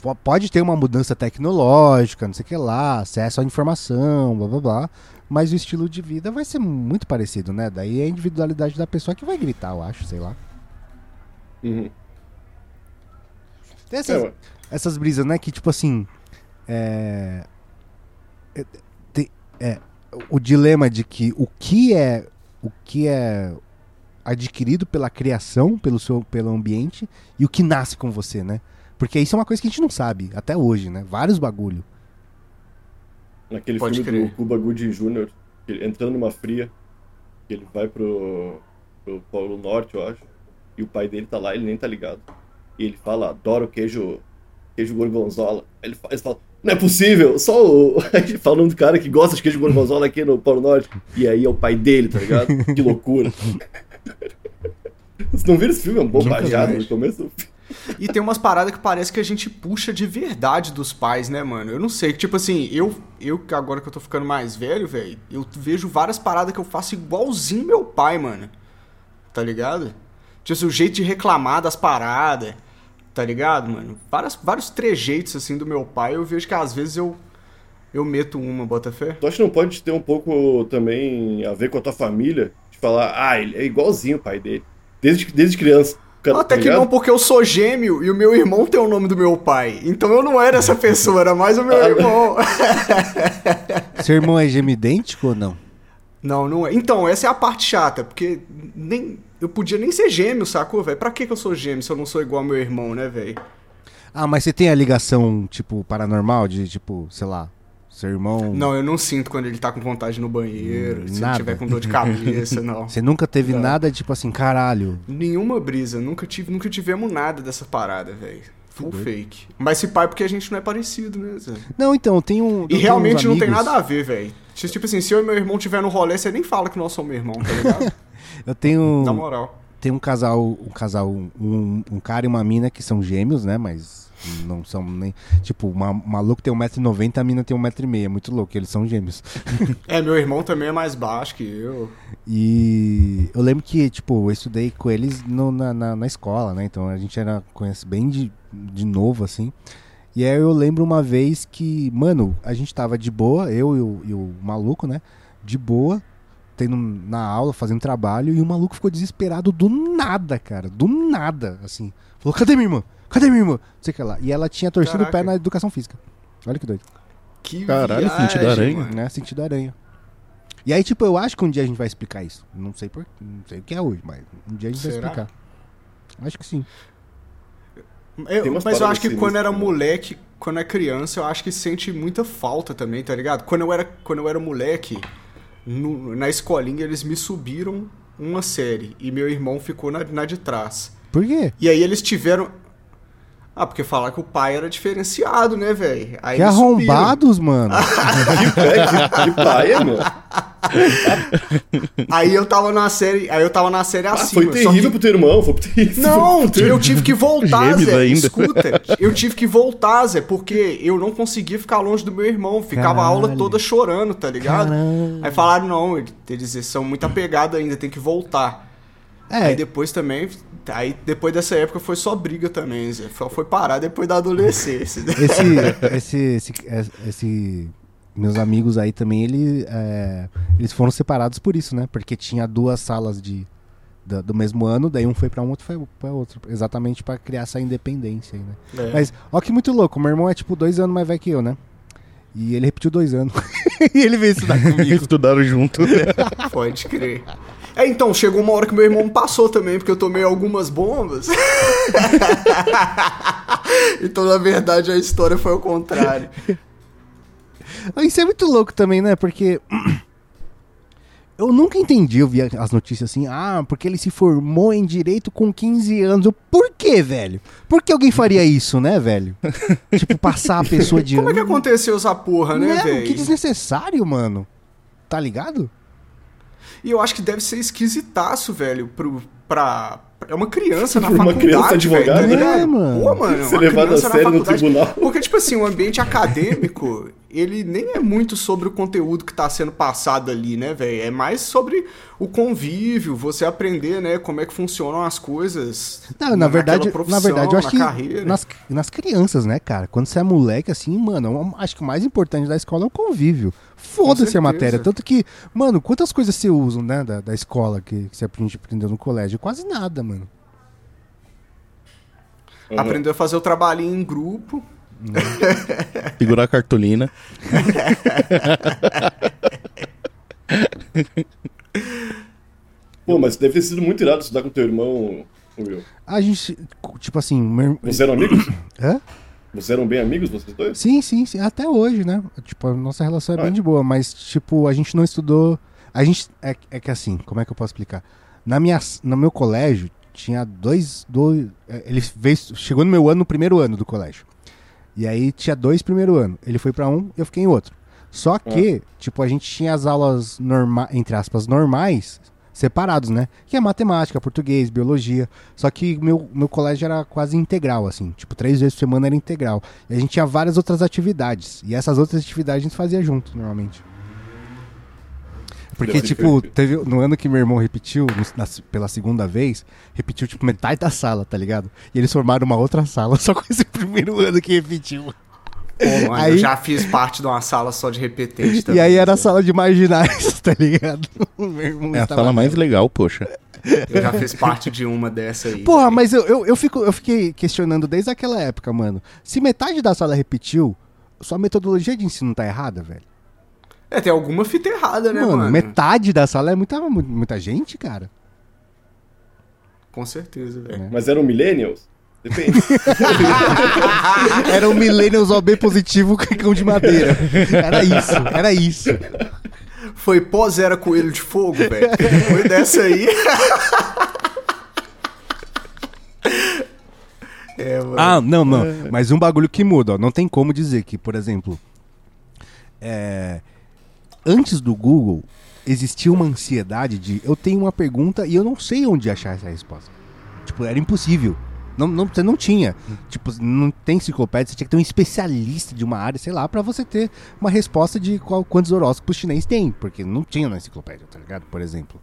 S2: po- pode ter uma mudança tecnológica, não sei o que lá, acesso à informação, blá blá blá, mas o estilo de vida vai ser muito parecido, né? Daí é a individualidade da pessoa que vai gritar, eu acho, sei lá.
S4: Uhum.
S2: Tem essas,
S4: É,
S2: essas brisas, né? Que tipo assim. É, é, tem- é, o dilema de que o que é o que é adquirido pela criação, pelo seu pelo ambiente e o que nasce com você, né? Porque isso é uma coisa que a gente não sabe até hoje, né? Vários bagulho.
S4: Naquele
S1: Pode
S4: filme
S1: crer.
S4: do Cuba Gooding Jr., entrando numa fria, que ele vai pro, pro Polo Norte, eu acho, e o pai dele tá lá, ele nem tá ligado. E ele fala, adoro queijo, queijo gorgonzola. Ele, fa- ele fala, não é possível, só o... Aí ele fala o nome do cara que gosta de queijo gorgonzola aqui no Polo Norte. E aí é o pai dele, tá ligado? Que loucura. Vocês não viram esse filme? É um bombajado
S1: vi.
S4: no começo do filme.
S1: E tem umas paradas que parece que a gente puxa de verdade dos pais, né, mano? Eu não sei, tipo assim, eu, eu que agora que eu tô ficando mais velho, velho, eu vejo várias paradas que eu faço igualzinho meu pai, mano. Tá ligado? Tipo assim, o jeito de reclamar das paradas, tá ligado, mano? Várias, vários trejeitos, assim, do meu pai, eu vejo que às vezes eu, eu meto uma, bota fé.
S4: Tu acha que não pode ter um pouco também a ver com a tua família? De falar, ah, ele é igualzinho o pai dele. Desde, desde criança. Cara,
S1: Até
S4: tá
S1: que não, porque eu sou gêmeo e o meu irmão tem o nome do meu pai. Então eu não era essa pessoa, era mais o meu irmão.
S2: Seu irmão é gêmeo idêntico ou não?
S1: Não, não é. Então, essa é a parte chata, porque nem eu podia nem ser gêmeo, sacou, velho? Pra que, que eu sou gêmeo se eu não sou igual ao meu irmão, né, velho?
S2: Ah, mas você tem a ligação, tipo, paranormal de, tipo, sei lá, seu irmão.
S1: Não, eu não sinto quando ele tá com vontade no banheiro,
S2: Hum,
S1: se
S2: nada.
S1: ele tiver com dor de cabeça, não.
S2: Você nunca teve
S1: Não.
S2: nada, tipo assim, caralho.
S1: Nenhuma brisa, nunca tive, nunca tivemos nada dessa parada, velho. Full fake. Mas se pai porque a gente não é parecido, né, Zé?
S2: Não, então, tem um.
S1: E realmente não tem nada a ver, velho. Tipo assim, se eu e meu irmão tiver no rolê, você nem fala que nós somos irmão, tá ligado?
S2: Eu tenho.
S1: Na moral.
S2: Tem um casal, um casal, um, um cara e uma mina que são gêmeos, né? Mas não são nem. Tipo, uma, um maluco tem 1,90m, a mina tem 1,5m. É muito louco, eles são gêmeos.
S1: É, meu irmão também é mais baixo que eu.
S2: E eu lembro que, tipo, eu estudei com eles no- na, na, na escola, né? Então a gente era conhece bem de, de novo, assim. E aí eu lembro uma vez que, mano, a gente tava de boa, eu e o, e o maluco, né? De boa, tendo na aula, fazendo trabalho, e o maluco ficou desesperado do nada, cara. Do nada, assim. Falou, cadê minha irmã? Cadê minha irmã? Não sei o que lá. E ela tinha torcido o pé
S1: Caraca.
S2: na educação física. Olha que doido.
S1: Que
S3: Caralho,
S1: viagem,
S3: sentido aranha.
S1: mano.
S2: Né? Sentido aranha. E aí, tipo, eu acho que um dia a gente vai explicar isso. Não sei por, não sei o que é hoje, mas um dia a gente vai
S1: Será?
S2: explicar. Acho que sim.
S1: Eu- mas eu acho que quando era
S4: filme.
S1: moleque, quando é criança, eu acho que sente muita falta também, tá ligado? Quando eu era, quando eu era moleque, no- na escolinha eles me subiram uma série e meu irmão ficou na, na de trás.
S2: Por quê?
S1: E aí eles tiveram. Ah, porque falaram que o pai era diferenciado, né, velho?
S2: Que
S1: eles subiram.
S2: arrombados, mano.
S4: Que, que, que paia, mano.
S1: Aí eu tava na série, aí eu tava na série
S4: Ah,
S1: acima.
S4: foi terrível
S1: que-
S4: pro teu irmão, foi terrível.
S1: Não, eu tive que voltar,
S3: Gêmeos
S1: Zé.
S3: ainda.
S1: Escuta, eu tive que voltar, Zé, porque eu não conseguia ficar longe do meu irmão. Ficava a aula
S2: Caralho.
S1: toda chorando, tá ligado?
S2: Caralho.
S1: Aí falaram, não, eles são muito apegados ainda, tem que voltar.
S2: É,
S1: Aí depois também, aí depois dessa época foi só briga também, Zé. Só foi parar depois da adolescência.
S2: esse, esse, esse, esse- meus amigos aí também, ele, é, eles foram separados por isso, né? Porque tinha duas salas de, da- do mesmo ano, daí um foi pra um, outro foi pra outro. Exatamente pra criar essa independência aí, né?
S1: É.
S2: Mas, ó que muito louco, meu irmão é tipo dois anos mais velho que eu, né? E ele repetiu dois anos. e ele veio estudar comigo.
S3: Estudaram junto.
S1: Pode crer. É, então, chegou uma hora que meu irmão passou também, porque eu tomei algumas bombas. então, na verdade, a história foi o contrário.
S2: Isso é muito louco também, né? Porque. Eu nunca entendi, eu via as notícias assim, ah, porque ele se formou em direito com 15 anos. Por quê, velho? Por que alguém faria isso, né, velho? tipo, passar a pessoa de
S1: Como é que
S2: ano.
S1: aconteceu essa porra, né, velho?
S2: Que desnecessário, mano. Tá ligado?
S1: E eu acho que deve ser esquisitaço, velho, pro, pra... É uma criança na
S4: uma
S1: faculdade,
S4: criança advogada,
S1: velho,
S2: né? É, mano.
S1: Pô, mano,
S4: Ser
S1: uma
S4: levado a sério no tribunal.
S1: Porque, tipo assim, o ambiente acadêmico, ele nem é muito sobre o conteúdo que tá sendo passado ali, né, velho? É mais sobre o convívio, você aprender, né, como é que funcionam as coisas
S2: Não, na verdade,
S1: profissão,
S2: na verdade, eu acho
S1: na
S2: que nas, nas crianças, né, cara? Quando você é moleque, assim, mano, acho que o mais importante da escola é o convívio. Foda-se a matéria. Tanto que, mano, quantas coisas você usa, né, da, da escola que, que você aprende, aprendeu no colégio? Quase nada, mano.
S4: Uhum.
S1: Aprendeu a fazer o trabalhinho em grupo.
S3: Segurar a cartolina.
S4: Pô, mas deve ter sido muito irado estudar com teu irmão, Will.
S2: A gente, tipo assim, meu,
S4: Vocês eram amigos?
S2: hã?
S4: Vocês eram bem amigos, vocês dois?
S2: Sim, sim, sim, até hoje, né? Tipo, a nossa relação é
S4: Ah,
S2: bem
S4: é?
S2: de boa, mas, tipo, a gente não estudou. A gente. É, é que assim, como é que eu posso explicar? Na minha, no meu colégio, tinha dois. dois é, ele veio, chegou no meu ano, no primeiro ano do colégio. E aí tinha dois primeiro ano. Ele foi pra um, eu fiquei em outro. Só que, tipo, a gente tinha as aulas normais, entre aspas, normais, separados, né? Que é matemática, português, biologia. Só que meu, meu colégio era quase integral, assim. Tipo, três vezes por semana era integral. E a gente tinha várias outras atividades. E essas outras atividades a gente fazia junto, normalmente. Porque, tipo, teve, no ano que meu irmão repetiu, no- na- pela segunda vez, repetiu, tipo, metade da sala, tá ligado? E eles formaram uma outra sala só com esse primeiro ano que repetiu.
S1: Pô, mano,
S2: Aí-
S1: eu já fiz parte de uma sala só de repetente também.
S2: e aí era a
S1: Zé.
S2: sala de marginais, tá ligado? O meu irmão
S3: É a sala mais legal, poxa.
S1: Eu já fiz parte de uma dessa aí.
S2: Porra, mas eu, eu, eu, fico, eu fiquei questionando desde aquela época, mano. Se metade da sala repetiu, sua metodologia de ensino tá errada, velho.
S1: É, tem alguma fita errada, né,
S2: mano,
S1: mano?
S2: metade da sala é muita, mu- muita gente, cara.
S1: Com certeza, velho.
S4: Mas eram millennials? Depende.
S2: Era um Millennials OB positivo com cão de madeira. Era isso, era isso.
S1: Foi pós era coelho de fogo, velho. Foi dessa aí. é, mano.
S2: Ah, não, não. Mas um bagulho que muda, ó. Não tem como dizer que, por exemplo, é, antes do Google existia uma ansiedade de eu tenho uma pergunta e eu não sei onde achar essa resposta. Tipo, era impossível. Não, não, você não tinha. Tipo, não tem enciclopédia, você tinha que ter um especialista de uma área, sei lá, pra você ter uma resposta de qual, quantos horóscopos chinês tem. Porque não tinha na enciclopédia, tá ligado? Por exemplo.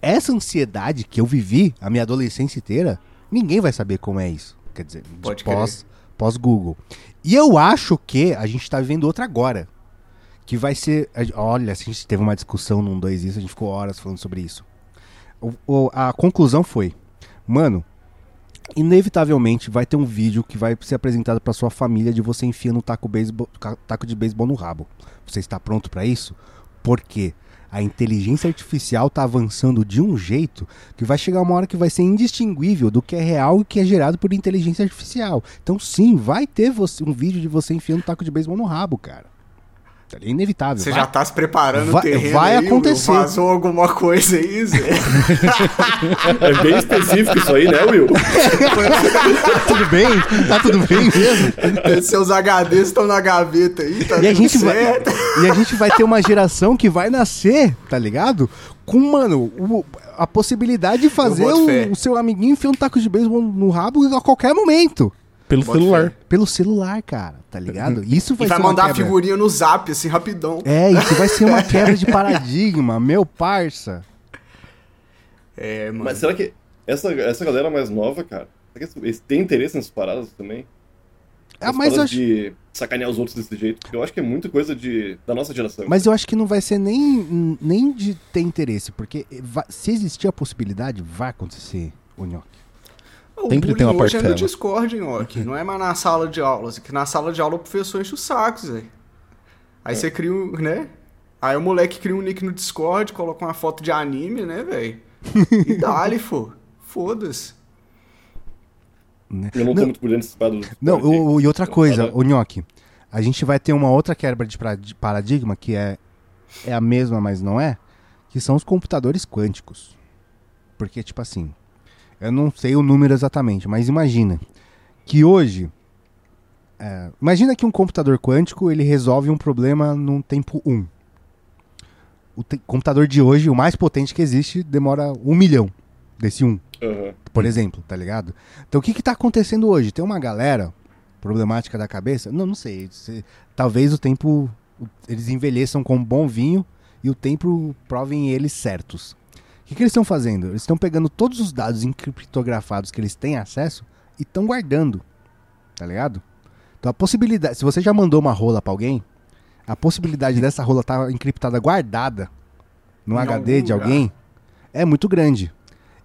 S2: Essa ansiedade que eu vivi a minha adolescência inteira, ninguém vai saber como é isso. Quer dizer,
S1: Pode
S2: pós. E eu acho que a gente tá vivendo outra agora. Que vai ser. Olha, a gente teve uma discussão num dois isso, a gente ficou horas falando sobre isso. O- o- a conclusão foi: Mano, inevitavelmente vai ter um vídeo que vai ser apresentado pra sua família de você enfiando um taco, beisebol, taco de beisebol no rabo. Você está pronto pra isso? Por quê? A inteligência artificial tá avançando de um jeito que vai chegar uma hora que vai ser indistinguível do que é real e que é gerado por inteligência artificial. Então, sim, vai ter você, um vídeo de você enfiando um taco de beisebol no rabo, cara. É inevitável.
S1: Você
S2: vai.
S1: já tá se preparando
S2: Vai-
S1: o terreno
S2: vai
S1: aí,
S2: acontecer.
S1: Will? Vazou alguma coisa aí, Zé?
S4: É bem específico isso aí, né, Will?
S2: Tá tudo bem? Tá tudo bem mesmo?
S1: Seus HDs estão na gaveta aí, tá
S2: E a, gente vai,
S1: certo.
S2: e a gente vai ter uma geração que vai nascer, tá ligado? Com, mano, o- a possibilidade de fazer o, o seu amiguinho enfiar um taco de beisebol no rabo a qualquer momento.
S3: Pelo
S1: Bota
S3: celular.
S1: fé.
S2: Pelo celular, cara, tá ligado? Isso
S1: E
S2: vai,
S1: vai
S2: ser uma
S1: mandar a figurinha no zap, assim, rapidão.
S2: É, isso vai ser uma quebra de paradigma, meu parça.
S1: É, mano.
S4: Mas será que essa, essa galera mais nova, cara, será que eles têm interesse nessas paradas também?
S2: Ah, mas eu, acho,
S4: de sacanear os outros desse jeito? Porque eu acho que é muita coisa de, da nossa geração.
S2: mas eu acho que não vai ser nem, nem de ter interesse, porque vai- se existir a possibilidade, vai acontecer, o nhoque.
S1: O
S3: Sempre tem uma
S1: hoje é no. Discord, Nhoque. Não é mais na sala de aula. Que na sala de aula o professor enche o saco, Zé. Aí você cria um, né? Aí o moleque cria um nick no Discord, coloca uma foto de anime, né, velho? E dá-lhe, fô. Foda-se.
S4: Eu não tô muito por dentro do
S2: Não, o- o- e outra
S4: Então,
S2: coisa, o Nhoque, a gente vai ter uma outra quebra de de paradigma, que é, é a mesma, mas não é, que são os computadores quânticos. Porque, tipo assim, eu não sei o número exatamente, mas imagina que hoje. é, imagina que um computador quântico ele resolve um problema num tempo 1. O te- computador de hoje, o mais potente que existe, demora um milhão desse 1
S4: Aham.
S2: por exemplo, tá ligado? Então o que que tá acontecendo hoje? Tem uma galera problemática da cabeça? Não, não sei. se- talvez o tempo eles envelheçam com bom vinho e o tempo provem eles certos. O que, que eles estão fazendo? Eles estão pegando todos os dados encriptografados que eles têm acesso e estão guardando, tá ligado? Então a possibilidade, se você já mandou uma rola pra alguém, a possibilidade dessa rola estar encriptada guardada no
S1: Em
S2: HD de
S1: lugar.
S2: alguém é muito grande.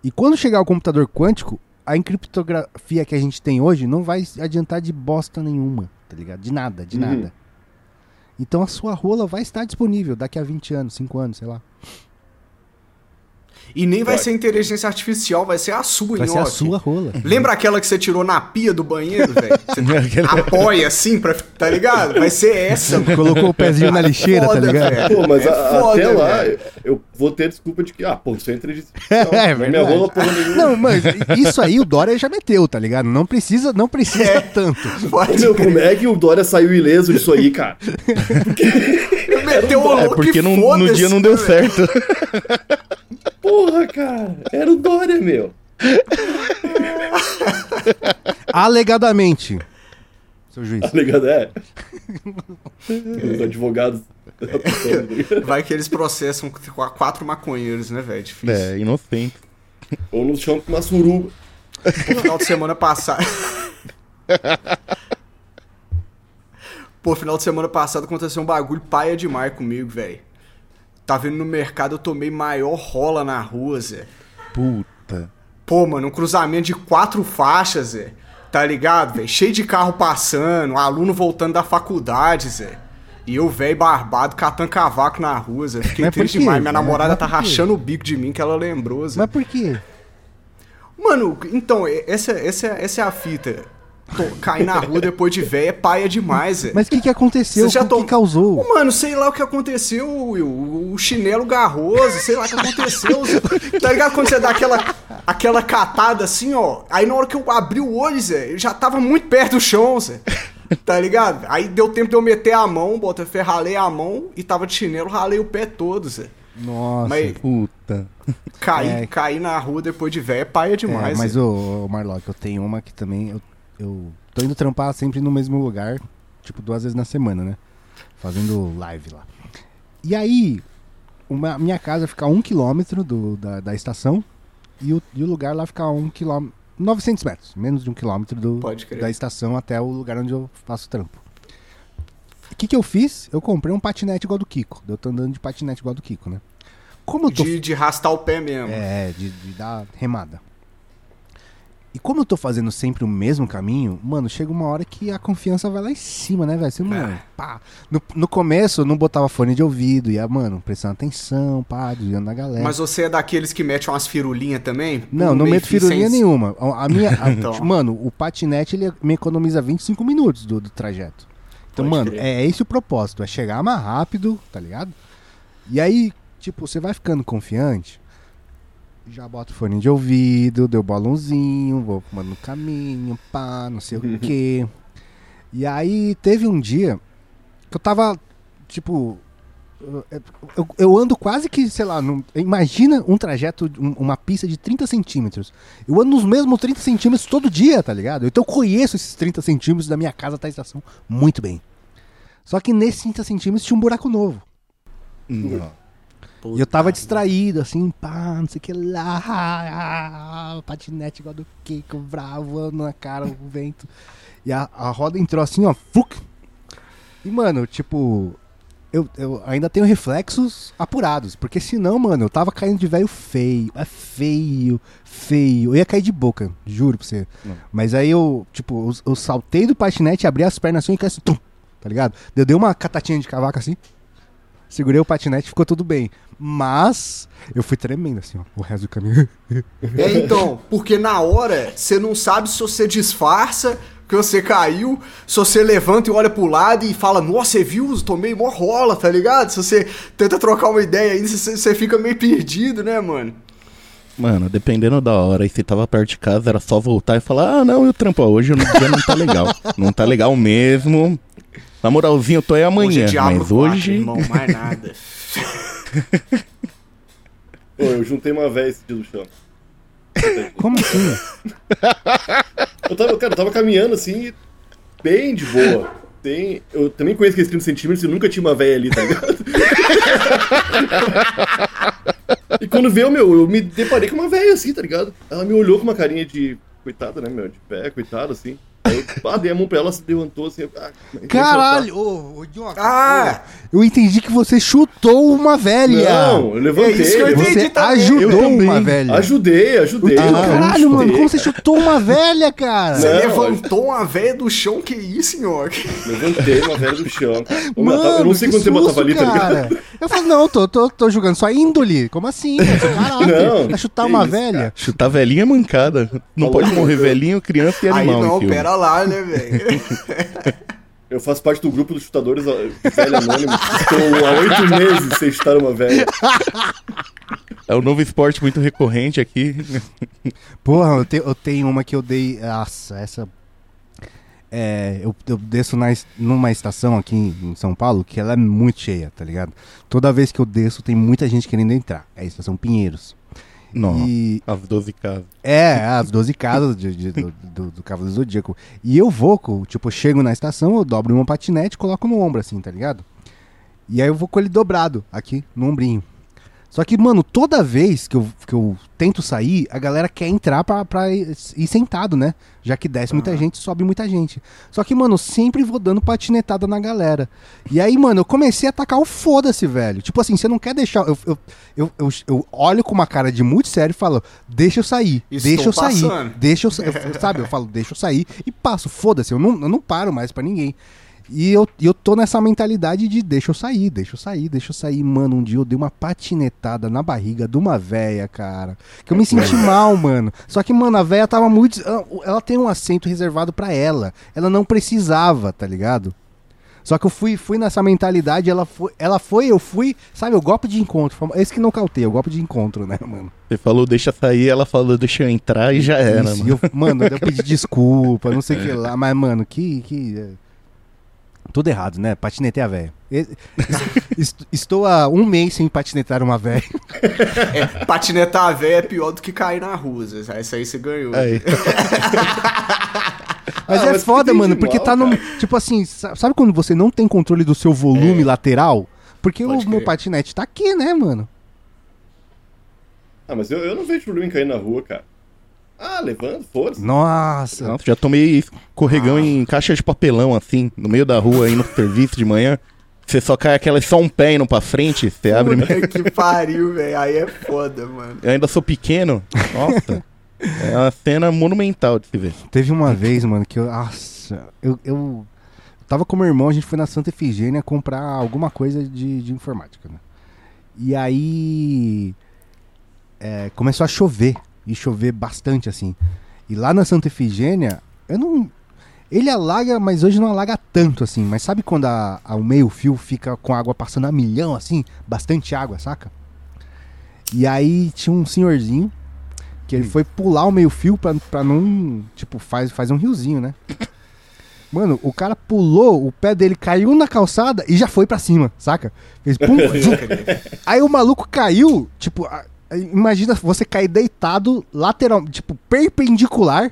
S2: E quando chegar o computador quântico, a encriptografia que a gente tem hoje não vai adiantar de bosta nenhuma, tá ligado? De nada, de
S4: Uhum.
S2: nada. Então a sua rola vai estar disponível daqui a 20 anos, 5 anos, sei lá.
S1: E nem vai
S4: Vai.
S1: ser inteligência artificial, vai ser a sua,
S2: Vai ser a sua rola.
S1: Lembra aquela que você tirou na pia do banheiro, velho? Você
S3: Aquela-
S1: apoia assim, pra, tá ligado? Vai ser essa, mano.
S2: Colocou o pezinho na lixeira, tá
S1: Foda,
S2: ligado?
S1: velho.
S4: Pô, mas
S1: É
S4: a-
S1: foda,
S4: até lá, eu vou ter desculpa de que, ah, pô, isso é inteligência
S2: É,
S4: artificial.
S2: é
S4: Não minha
S2: verdade.
S4: rola porra nenhuma.
S2: Não, mas isso aí o Dória já meteu, tá ligado? Não precisa, não precisa
S1: É.
S2: tanto.
S1: Pode
S4: meu,
S1: crer.
S4: como é que o Dória saiu ileso disso aí, cara?
S1: Meteu o
S3: É
S1: louco
S3: porque não- no dia não deu
S1: né,
S3: certo.
S4: Porra, cara, era o Dória, meu.
S2: Alegadamente. Seu juiz.
S4: Ligado? É. Os advogados.
S1: Vai que eles processam com quatro maconheiros, né, velho? Difícil.
S3: É, inocente.
S4: Ou nos chamam pra uma suruba.
S1: No final de semana passado. Pô, final de semana passado aconteceu um bagulho paia demais comigo, velho. Tá vendo no mercado, eu tomei maior rola na rua, Zé.
S3: Puta.
S1: Pô, mano, um cruzamento de quatro faixas, Zé. Tá ligado, velho? Cheio de carro passando, aluno voltando da faculdade, Zé. E eu, velho, barbado, catando cavaco na rua, Zé. Fiquei
S2: Mas
S1: triste demais. Minha
S2: Mas-
S1: namorada tá rachando o bico de mim que ela lembrou, Zé.
S2: Mas por quê?
S1: Mano, então, essa, essa, essa é a fita. Cair na rua depois de véia é paia demais, Zé.
S2: Mas o que, que aconteceu? O que
S1: tom-
S2: causou?
S1: Ô, Mano, sei lá o que aconteceu, Will. O chinelo garroso, sei lá o que aconteceu. Tá ligado quando você dá aquela, aquela catada assim, ó? Aí na hora que eu abri o olho, Zé, eu já tava muito perto do chão, Zé. Tá ligado? Aí deu tempo de eu meter a mão, bota fé, ralei a mão e tava de chinelo, ralei o pé todo, Zé.
S2: Nossa.
S1: Mas
S3: Puta.
S1: cair,
S2: É.
S1: cair na rua depois de véia é paia
S2: É,
S1: demais.
S2: mas
S1: Zé.
S2: o, Marlock, eu tenho uma que também. Eu, eu tô indo trampar sempre no mesmo lugar, tipo duas vezes na semana, né? Fazendo live lá. E aí, uma, minha casa fica a um quilômetro do, da, da estação e o, e o lugar lá fica a um quilômetro. 900 metros, menos de um quilômetro do, da estação até o lugar onde eu faço trampo. O que, que eu fiz? Eu comprei um patinete igual do Kiko. Eu tô andando de patinete igual do Kiko, né? Como tô
S1: De, de rastar o pé mesmo.
S2: é, de, de dar remada. E como eu tô fazendo sempre o mesmo caminho, mano, chega uma hora que a confiança vai lá em cima, né, velho? Você, mano, pá. No, no começo eu não botava fone de ouvido, ia, mano, prestando atenção, pá, desviando da galera.
S1: Mas você é daqueles que metem umas firulinhas também?
S2: Não,
S1: Um
S2: não meto firulinha
S1: sem-
S2: nenhuma. A a minha. a-
S1: Então.
S2: Mano, o patinete ele me economiza 25 minutos do, do trajeto. Então,
S4: Pode
S2: mano,
S4: crer.
S2: é esse o propósito, é chegar mais rápido, tá ligado? E aí, tipo, você vai ficando confiante, já bota o fone de ouvido, deu balãozinho, vou fumando no caminho, pá, não sei o quê. E aí teve um dia que eu tava, tipo. eu- Eu, eu ando quase que, sei lá, num- imagina um trajeto, um- uma pista de 30 centímetros. Eu ando nos mesmos 30 centímetros todo dia, tá ligado? Então eu conheço esses 30 centímetros da minha casa até a estação muito bem. Só que nesses 30 centímetros tinha um buraco novo.
S3: Não.
S2: E eu tava distraído, assim, pá, não sei o que lá. Patinete igual do Keiko, bravo, na cara, o vento. E a, a roda entrou assim, ó, fuc. E, mano, tipo, eu, eu ainda tenho reflexos apurados. Porque senão, mano, eu tava caindo de velho feio. É feio, feio. Eu ia cair de boca, juro pra você.
S3: Não.
S2: Mas aí eu, tipo, eu, eu saltei do patinete, abri as pernas assim e caí assim, tum, tá ligado? Eu dei uma catatinha de cavaco assim. Segurei o patinete ficou tudo bem. Mas eu fui tremendo assim, ó, o resto do caminho.
S1: É, então, porque na hora você não sabe se você disfarça que você caiu, se você levanta e olha pro lado e fala, nossa, você viu? Tomei mó rola, tá ligado? Se você tenta trocar uma ideia aí, você, você fica meio perdido, né, mano?
S3: Mano, dependendo da hora, e se tava perto de casa, era só voltar e falar: Ah, não, eu trampo hoje, o dia não tá legal. não tá legal mesmo. Na moralzinho, eu tô aí amanhã.
S1: hoje é
S3: mas
S1: quatro,
S3: hoje.
S1: irmão, mais nada.
S4: Pô, eu juntei uma véia esse dia do chão.
S2: Como assim?
S4: Eu tava, cara, eu tava caminhando assim, bem de boa. Tem, eu também conheço aqueles 30 centímetros e nunca tinha uma véia ali, tá ligado? e quando veio, meu, eu me deparei com uma véia assim, tá ligado? Ela me olhou com uma carinha de. Coitada, né, meu? De pé, coitada, assim. Aí eu ah, dei a mão pra ela, se levantou assim. Ah,
S2: Caralho! Ô, ô, Nhoca,
S1: Ah!
S2: ô, eu entendi que você chutou uma velha.
S4: Não, eu levantei.
S1: É isso que eu entendi
S2: Você
S1: também.
S2: ajudou uma velha.
S4: Ajudei, ajudei.
S2: Ah, caralho, mano, como você
S4: cara.
S2: chutou uma velha, cara?
S1: Você
S4: Não,
S1: levantou uma véia do chão, que isso, senhor?
S4: Levantei uma velha do chão. cara. Ô,
S2: Mano,
S4: eu não sei
S2: que
S4: quanto tempo eu tava
S2: susto,
S4: ali, tá
S2: cara.
S4: ligado?
S2: Eu falei, não, tô, tô, tô julgando sua índole. Como assim? Seu caráter.
S4: Não,
S2: Vai chutar uma
S4: isso,
S2: velha?
S3: Chutar velhinha é mancada. Não
S4: Falou
S3: pode morrer velhinho, criança e
S1: Aí
S3: animal.
S1: não,
S3: em filme.
S1: Lá, né, velho?
S4: Eu faço parte do grupo dos chutadores velho anônimo. Estou há oito meses sem chutar uma velha.
S3: É um novo esporte muito recorrente aqui.
S2: Porra, eu, te- eu tenho uma que eu dei. Nossa, essa. É, eu, eu desço na, numa estação aqui em São Paulo que ela é muito cheia, tá ligado? Toda vez que eu desço tem muita gente querendo entrar. É a estação Pinheiros.
S3: Não,
S2: E
S3: as 12 casas.
S2: é, as 12 casas de- de- do, do, do Cavaleiro Zodíaco. E eu vou, tipo, eu chego na estação, eu dobro meu patinete e coloco no ombro, assim, tá ligado? E aí eu vou com ele dobrado aqui no ombrinho. Só que, mano, toda vez que eu, que eu tento sair, a galera quer entrar pra, pra ir sentado, né? Já que desce muita gente, sobe muita gente. Só que, mano, eu sempre vou dando patinetada na galera. E aí, mano, eu comecei a atacar o foda-se, velho. Tipo assim, você não quer deixar. Eu, eu, eu, eu, eu olho com uma cara de muito sério e falo, deixa eu sair,
S1: Estou
S2: deixa eu sair,
S1: passando.
S2: deixa eu sair. Sabe, eu falo, deixa eu sair e passo, foda-se, eu não, eu não paro mais pra ninguém. E eu, eu tô nessa mentalidade de deixa eu sair, deixa eu sair, deixa eu sair. Mano, um dia eu dei uma patinetada na barriga de uma véia, cara. Que eu me senti mal, mano. Só que, mano, a véia tava muito. ela- tem um assento reservado pra ela. Ela não precisava, tá ligado? Só que eu fui, fui nessa mentalidade, ela foi, ela foi, eu fui, sabe, o golpe de encontro. Esse que não cautei, o golpe de encontro, né, mano?
S3: Você falou, deixa sair, ela falou, deixa eu entrar e já era,
S2: Isso,
S3: mano.
S2: eu, mano, eu pedi desculpa, não sei o que lá, mas, mano, que. que é, Tudo errado, né? Patinetei a véia. Est- Estou há um mês sem patinetar uma véia.
S1: É, patinetar a véia é pior do que cair na rua. Essa aí você ganhou.
S3: Aí.
S2: Mas
S4: Ah,
S2: é
S4: mas
S2: foda, mano, porque
S4: mal,
S2: tá no.
S4: cara?
S2: Tipo assim, sa- sabe quando você não tem controle do seu volume lateral? Porque
S1: Pode
S2: o meu
S1: crer.
S2: patinete tá aqui, né, mano?
S4: Ah, mas eu, eu não vejo problema em cair na rua, cara. Ah, levanta, força.
S2: Nossa.
S3: Nossa, já tomei escorregão em caixa de papelão, assim, no meio da rua, aí no serviço de manhã. Você só cai aquela só um pé indo pra frente, você abre.
S1: Puta que pariu, velho. Aí é foda, mano.
S3: Eu ainda sou pequeno. Nossa. É uma cena monumental de se ver.
S2: Teve uma vez, mano, que eu. Nossa, eu, eu tava com meu irmão, a gente foi na Santa Efigênia comprar alguma coisa de, de informática, né? E aí. é, começou a chover. E chover bastante, assim. E lá na Santa Efigênia, eu não. Ele alaga, mas hoje não alaga tanto, assim. Mas sabe quando a, a- o meio-fio fica com água passando a milhão, assim? Bastante água, saca? E aí tinha um senhorzinho que ele foi pular o meio-fio pra, pra não. Tipo, faz, faz um riozinho, né? Mano, o cara pulou, o pé dele caiu na calçada e já foi pra cima, saca? Fez pum. Aí o maluco caiu, tipo, imagina você cair deitado, lateral, tipo, perpendicular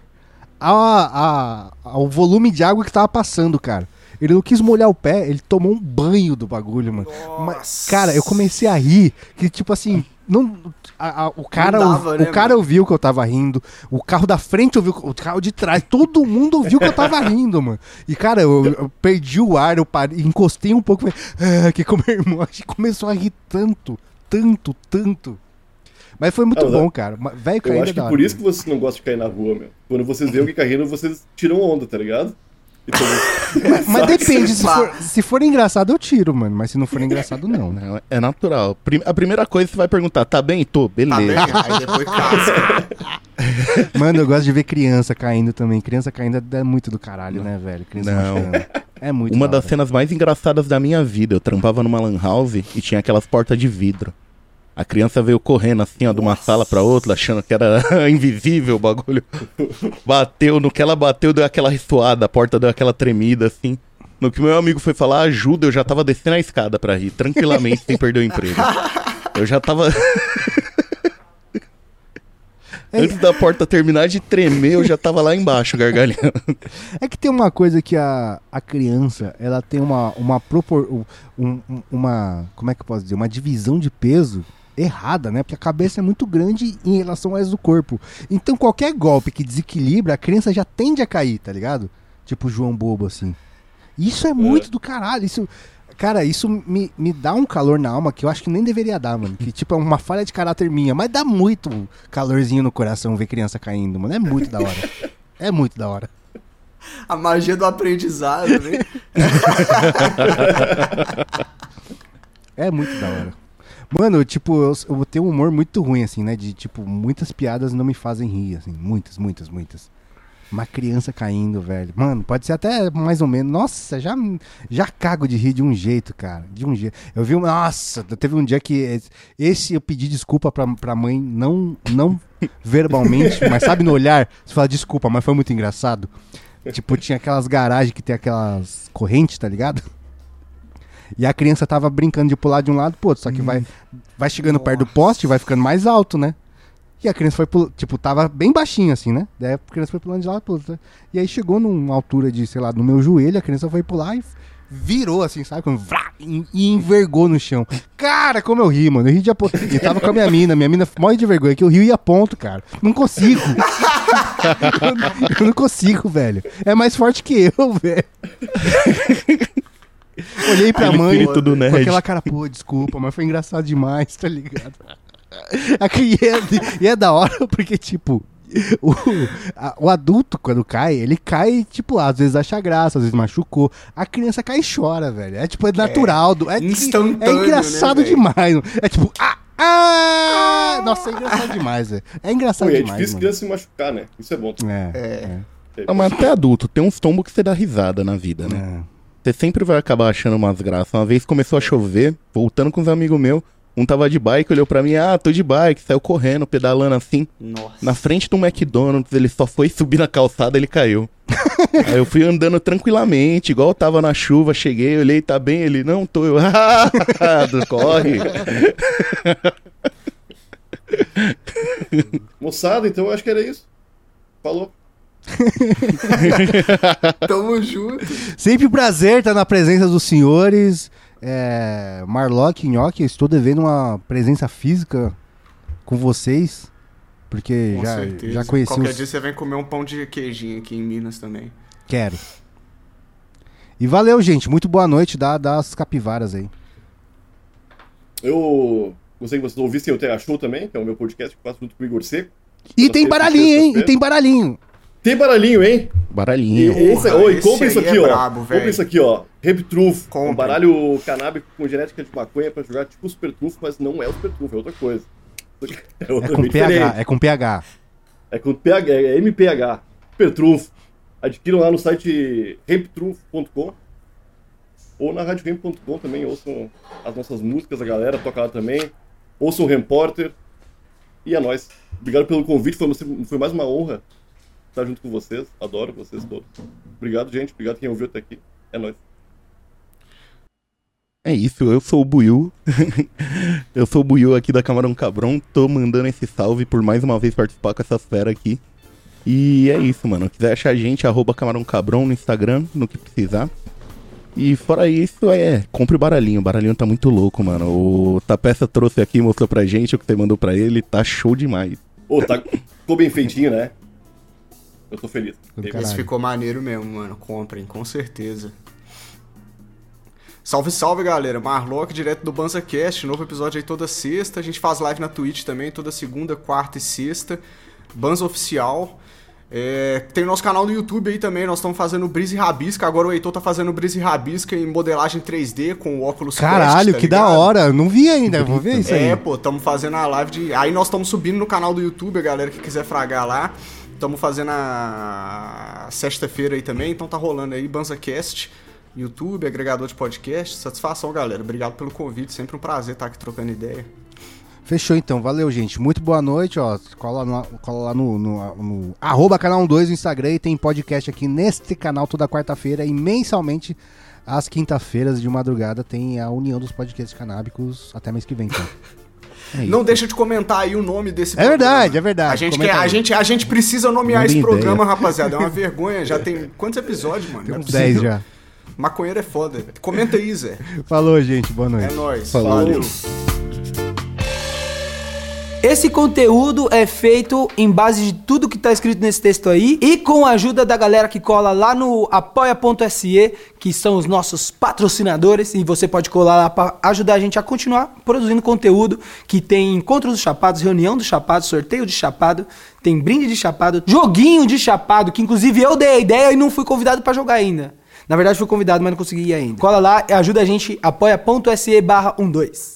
S2: a, a- ao volume de água que tava passando, cara. Ele não quis molhar o pé, ele tomou um banho do bagulho, mano. Mas, cara, eu comecei a rir, que tipo assim, não, a- a- o cara,
S1: Não dava,
S2: ouv-
S1: né,
S2: o cara ouviu que eu tava rindo, o carro da frente ouviu, o carro de trás, todo mundo ouviu que eu tava rindo, mano. E cara, eu, eu perdi o ar, eu parei, encostei um pouco, falei, ah, que com meu irmão, a gente começou a rir tanto, tanto, tanto. Mas foi muito
S4: Ah, mas
S2: bom, cara. Velho
S4: Eu
S2: caindo
S4: acho
S2: é
S4: que por
S2: hora.
S4: isso que vocês não gostam de cair na rua, meu. Quando vocês veem alguém caindo, vocês tiram onda, tá ligado? Então,
S2: Mas depende, se for, se for engraçado eu tiro, mano. Mas se não for engraçado, não, né?
S3: Não, É natural. A primeira coisa que você vai perguntar, tá bem? Tô,
S1: Tá bem?
S3: beleza.
S1: Aí depois casca.
S2: Mano, eu gosto de ver criança caindo também. Criança caindo é muito do caralho, né, velho? Criança
S3: Não.
S2: machucando. É muito
S3: Uma
S2: da
S3: das
S2: hora.
S3: cenas mais engraçadas da minha vida, eu trampava numa lan house e tinha aquelas portas de vidro. A criança veio correndo assim, ó, de uma
S1: Nossa.
S3: sala pra outra, achando que era invisível o bagulho. Bateu, no que ela bateu, deu aquela ressoada, a porta deu aquela tremida assim. No que meu amigo foi falar ajuda, eu já tava descendo a escada pra rir, tranquilamente, sem perder o emprego. Eu já tava. Antes da porta terminar de tremer, eu já tava lá embaixo, gargalhando.
S2: É que tem uma coisa que a, a criança, ela tem uma, uma propor... um- um- uma... Como é que eu posso dizer? Uma divisão de peso errada, né? Porque a cabeça é muito grande em relação ao resto do corpo. Então qualquer golpe que desequilibra, a criança já tende a cair, tá ligado? Tipo João Bobo, assim. Isso é muito do caralho. Isso... Cara, isso me, me dá um calor na alma que eu acho que nem deveria dar, mano. Que, tipo, é uma falha de caráter minha. Mas dá muito calorzinho no coração ver criança caindo, mano. É muito da hora. É muito da hora.
S1: A magia do aprendizado, né?
S2: É muito da hora. Mano, tipo, eu, eu tenho um humor muito ruim, assim, né? De, tipo, muitas piadas não me fazem rir, assim. Muitas, muitas, muitas. Uma criança caindo, velho. Mano, pode ser até mais ou menos. Nossa, já, já cago de rir de um jeito, cara. De um jeito. Eu vi um. Nossa, teve um dia que. esse- Esse eu pedi desculpa pra, pra mãe, não, não verbalmente, mas sabe no olhar? Você fala desculpa, mas foi muito engraçado. Tipo, tinha aquelas garagens que tem aquelas correntes, tá ligado? E a criança tava brincando de pular de um lado pro outro, só que vai, vai chegando perto do poste e vai ficando mais alto, né? E a criança foi pulando, tipo, tava bem baixinho assim, né? Daí a criança foi pulando de lado pro outro. né? E aí chegou numa altura de, sei lá, no meu joelho, a criança foi pular e virou assim, sabe? Quando vrá, e, envergou no chão. Cara, como eu ri, mano. Eu ri de aponto. E tava com a minha mina, minha mina morre de vergonha, que eu rio e aponto, cara. Não consigo. eu não consigo, velho. É mais forte que eu, velho. Olhei pra
S3: Aquele
S2: mãe com aquela cara, pô, desculpa, mas foi engraçado demais, tá ligado? Aqui e é, e é da hora porque, tipo, o, a- o adulto, quando cai, ele cai, tipo, às vezes acha graça, às vezes machucou. A criança cai e chora, velho. É tipo, é natural. do- É,
S1: instantâneo,
S2: É engraçado
S1: né,
S2: demais. É tipo, ah, ah! Nossa, é engraçado demais, velho. É engraçado
S4: pô, é
S2: demais.
S4: difícil
S2: mano.
S4: criança se machucar, né? Isso é bom.
S2: É,
S1: É.
S3: Não, mas até adulto, tem uns tombos que você dá risada na vida, né? Você sempre vai acabar achando umas graças. Uma vez começou a chover, voltando com uns amigos meus, um tava de bike, olhou pra mim, ah, tô de bike, saiu correndo, pedalando assim.
S1: Nossa.
S3: Na frente do McDonald's, ele só foi subir na calçada, ele caiu. Aí eu fui andando tranquilamente, igual tava na chuva, cheguei, olhei, tá bem? Ele, não, tô eu. Ah, corre.
S4: Moçada, então eu acho que era isso. Falou.
S1: Tamo junto.
S2: Sempre um prazer estar na presença dos senhores. É, Marlock e Nhoque, estou devendo uma presença física com vocês. Porque
S1: Com
S2: já,
S1: certeza.
S2: já conheci
S1: Qualquer
S2: os...
S1: dia você vem comer um pão de queijinho aqui em Minas também.
S2: Quero. E valeu, gente. Muito boa noite. Dá, dá as capivaras aí.
S4: Eu gostei que vocês ouvissem o TH Show também, que é o meu podcast que eu faço junto com o Igor Seco.
S2: E tem baralhinho, hein? E tem baralhinho.
S4: Tem baralhinho, hein?
S3: Baralhinho.
S4: E, esse,
S1: Porra,
S4: oi, compra isso
S1: aí
S4: aqui,
S1: é
S4: ó.
S1: brabo,
S4: compra isso aqui, ó. Rap Trufo.
S1: Compre.
S4: Um baralho canábico com genética de maconha pra jogar tipo Super Trufo, mas não é o Super Trufo, é outra coisa. É,
S2: É com PH,
S4: diferente.
S2: é com PH.
S4: É com PH, é MPH. Super Trufo. Adquiram lá no site ramptrufo.com ou na radioramp.com também. Ouçam as nossas músicas, a galera toca lá também. Ouçam o Repórter. E é nóis. Obrigado pelo convite, foi, foi mais uma honra estar junto com vocês. Adoro vocês todos. Obrigado, gente. Obrigado quem ouviu até aqui. É nóis.
S3: É isso, eu sou o Buiu. eu sou o Buiu aqui da Camarão Cabrão. Tô mandando esse salve por mais uma vez participar com essa fera aqui. E é isso, mano. Quiser achar a gente, arroba Camarão Cabrão no Instagram, no que precisar. E fora isso, é, compre o baralhinho. O baralhinho tá muito louco, mano. O Tapeça trouxe aqui, mostrou pra gente o que você mandou pra ele. Tá show demais.
S4: Ô, tá, ficou bem feitinho, né? Eu tô feliz.
S2: Caralho.
S1: Esse ficou maneiro mesmo, mano. Comprem, com certeza. Salve, salve, galera. Marlock, direto do BanzaCast. Novo episódio aí toda sexta. A gente faz live na Twitch também, toda segunda, quarta e sexta. Banza Oficial. É, tem o nosso canal no YouTube aí também. Nós estamos fazendo Brise Rabisca. Agora o Heitor tá fazendo Brise Rabisca em modelagem 3D com o óculos
S2: Caralho,
S1: Quest, tá
S2: que da hora. Não vi ainda, vou ver isso aí.
S1: É, pô, estamos fazendo a live de. Aí nós estamos subindo no canal do YouTube, a galera que quiser fragar lá. Estamos fazendo a sexta-feira aí também, então tá rolando aí BanzaCast, YouTube, agregador de podcast. Satisfação, galera. Obrigado pelo convite, sempre um prazer estar aqui trocando ideia.
S2: Fechou então, valeu, gente. Muito boa noite, ó. Cola, no- cola lá no, no, no arroba canal 12 no Instagram e tem podcast aqui neste canal toda quarta-feira e mensalmente às quinta-feiras de madrugada tem a união dos podcasts canábicos até mês que vem, então. É.
S1: Não deixa de comentar aí o nome desse
S2: É verdade, é verdade.
S1: A gente,
S2: Comenta
S1: quer, a, gente, a gente precisa nomear esse
S3: ideia.
S1: programa, rapaziada. É uma vergonha. Já tem quantos episódios, mano?
S2: Tem
S1: é
S2: uns 10
S1: possível.
S2: já.
S1: Maconheiro é foda. Comenta aí, Zé.
S2: Falou, gente. Boa noite.
S1: É nóis.
S3: Falou.
S1: Valeu.
S5: Esse conteúdo é feito em base de tudo que tá escrito nesse texto aí e com a ajuda da galera que cola lá no apoia.se, que são os nossos patrocinadores, e você pode colar lá para ajudar a gente a continuar produzindo conteúdo que tem encontro dos chapados, reunião dos chapados, sorteio de chapado, tem brinde de chapado, joguinho de chapado, que inclusive eu dei a ideia e não fui convidado para jogar ainda. Na verdade fui convidado, mas não consegui ir ainda. Cola lá ajuda a gente apoia.se barra 12.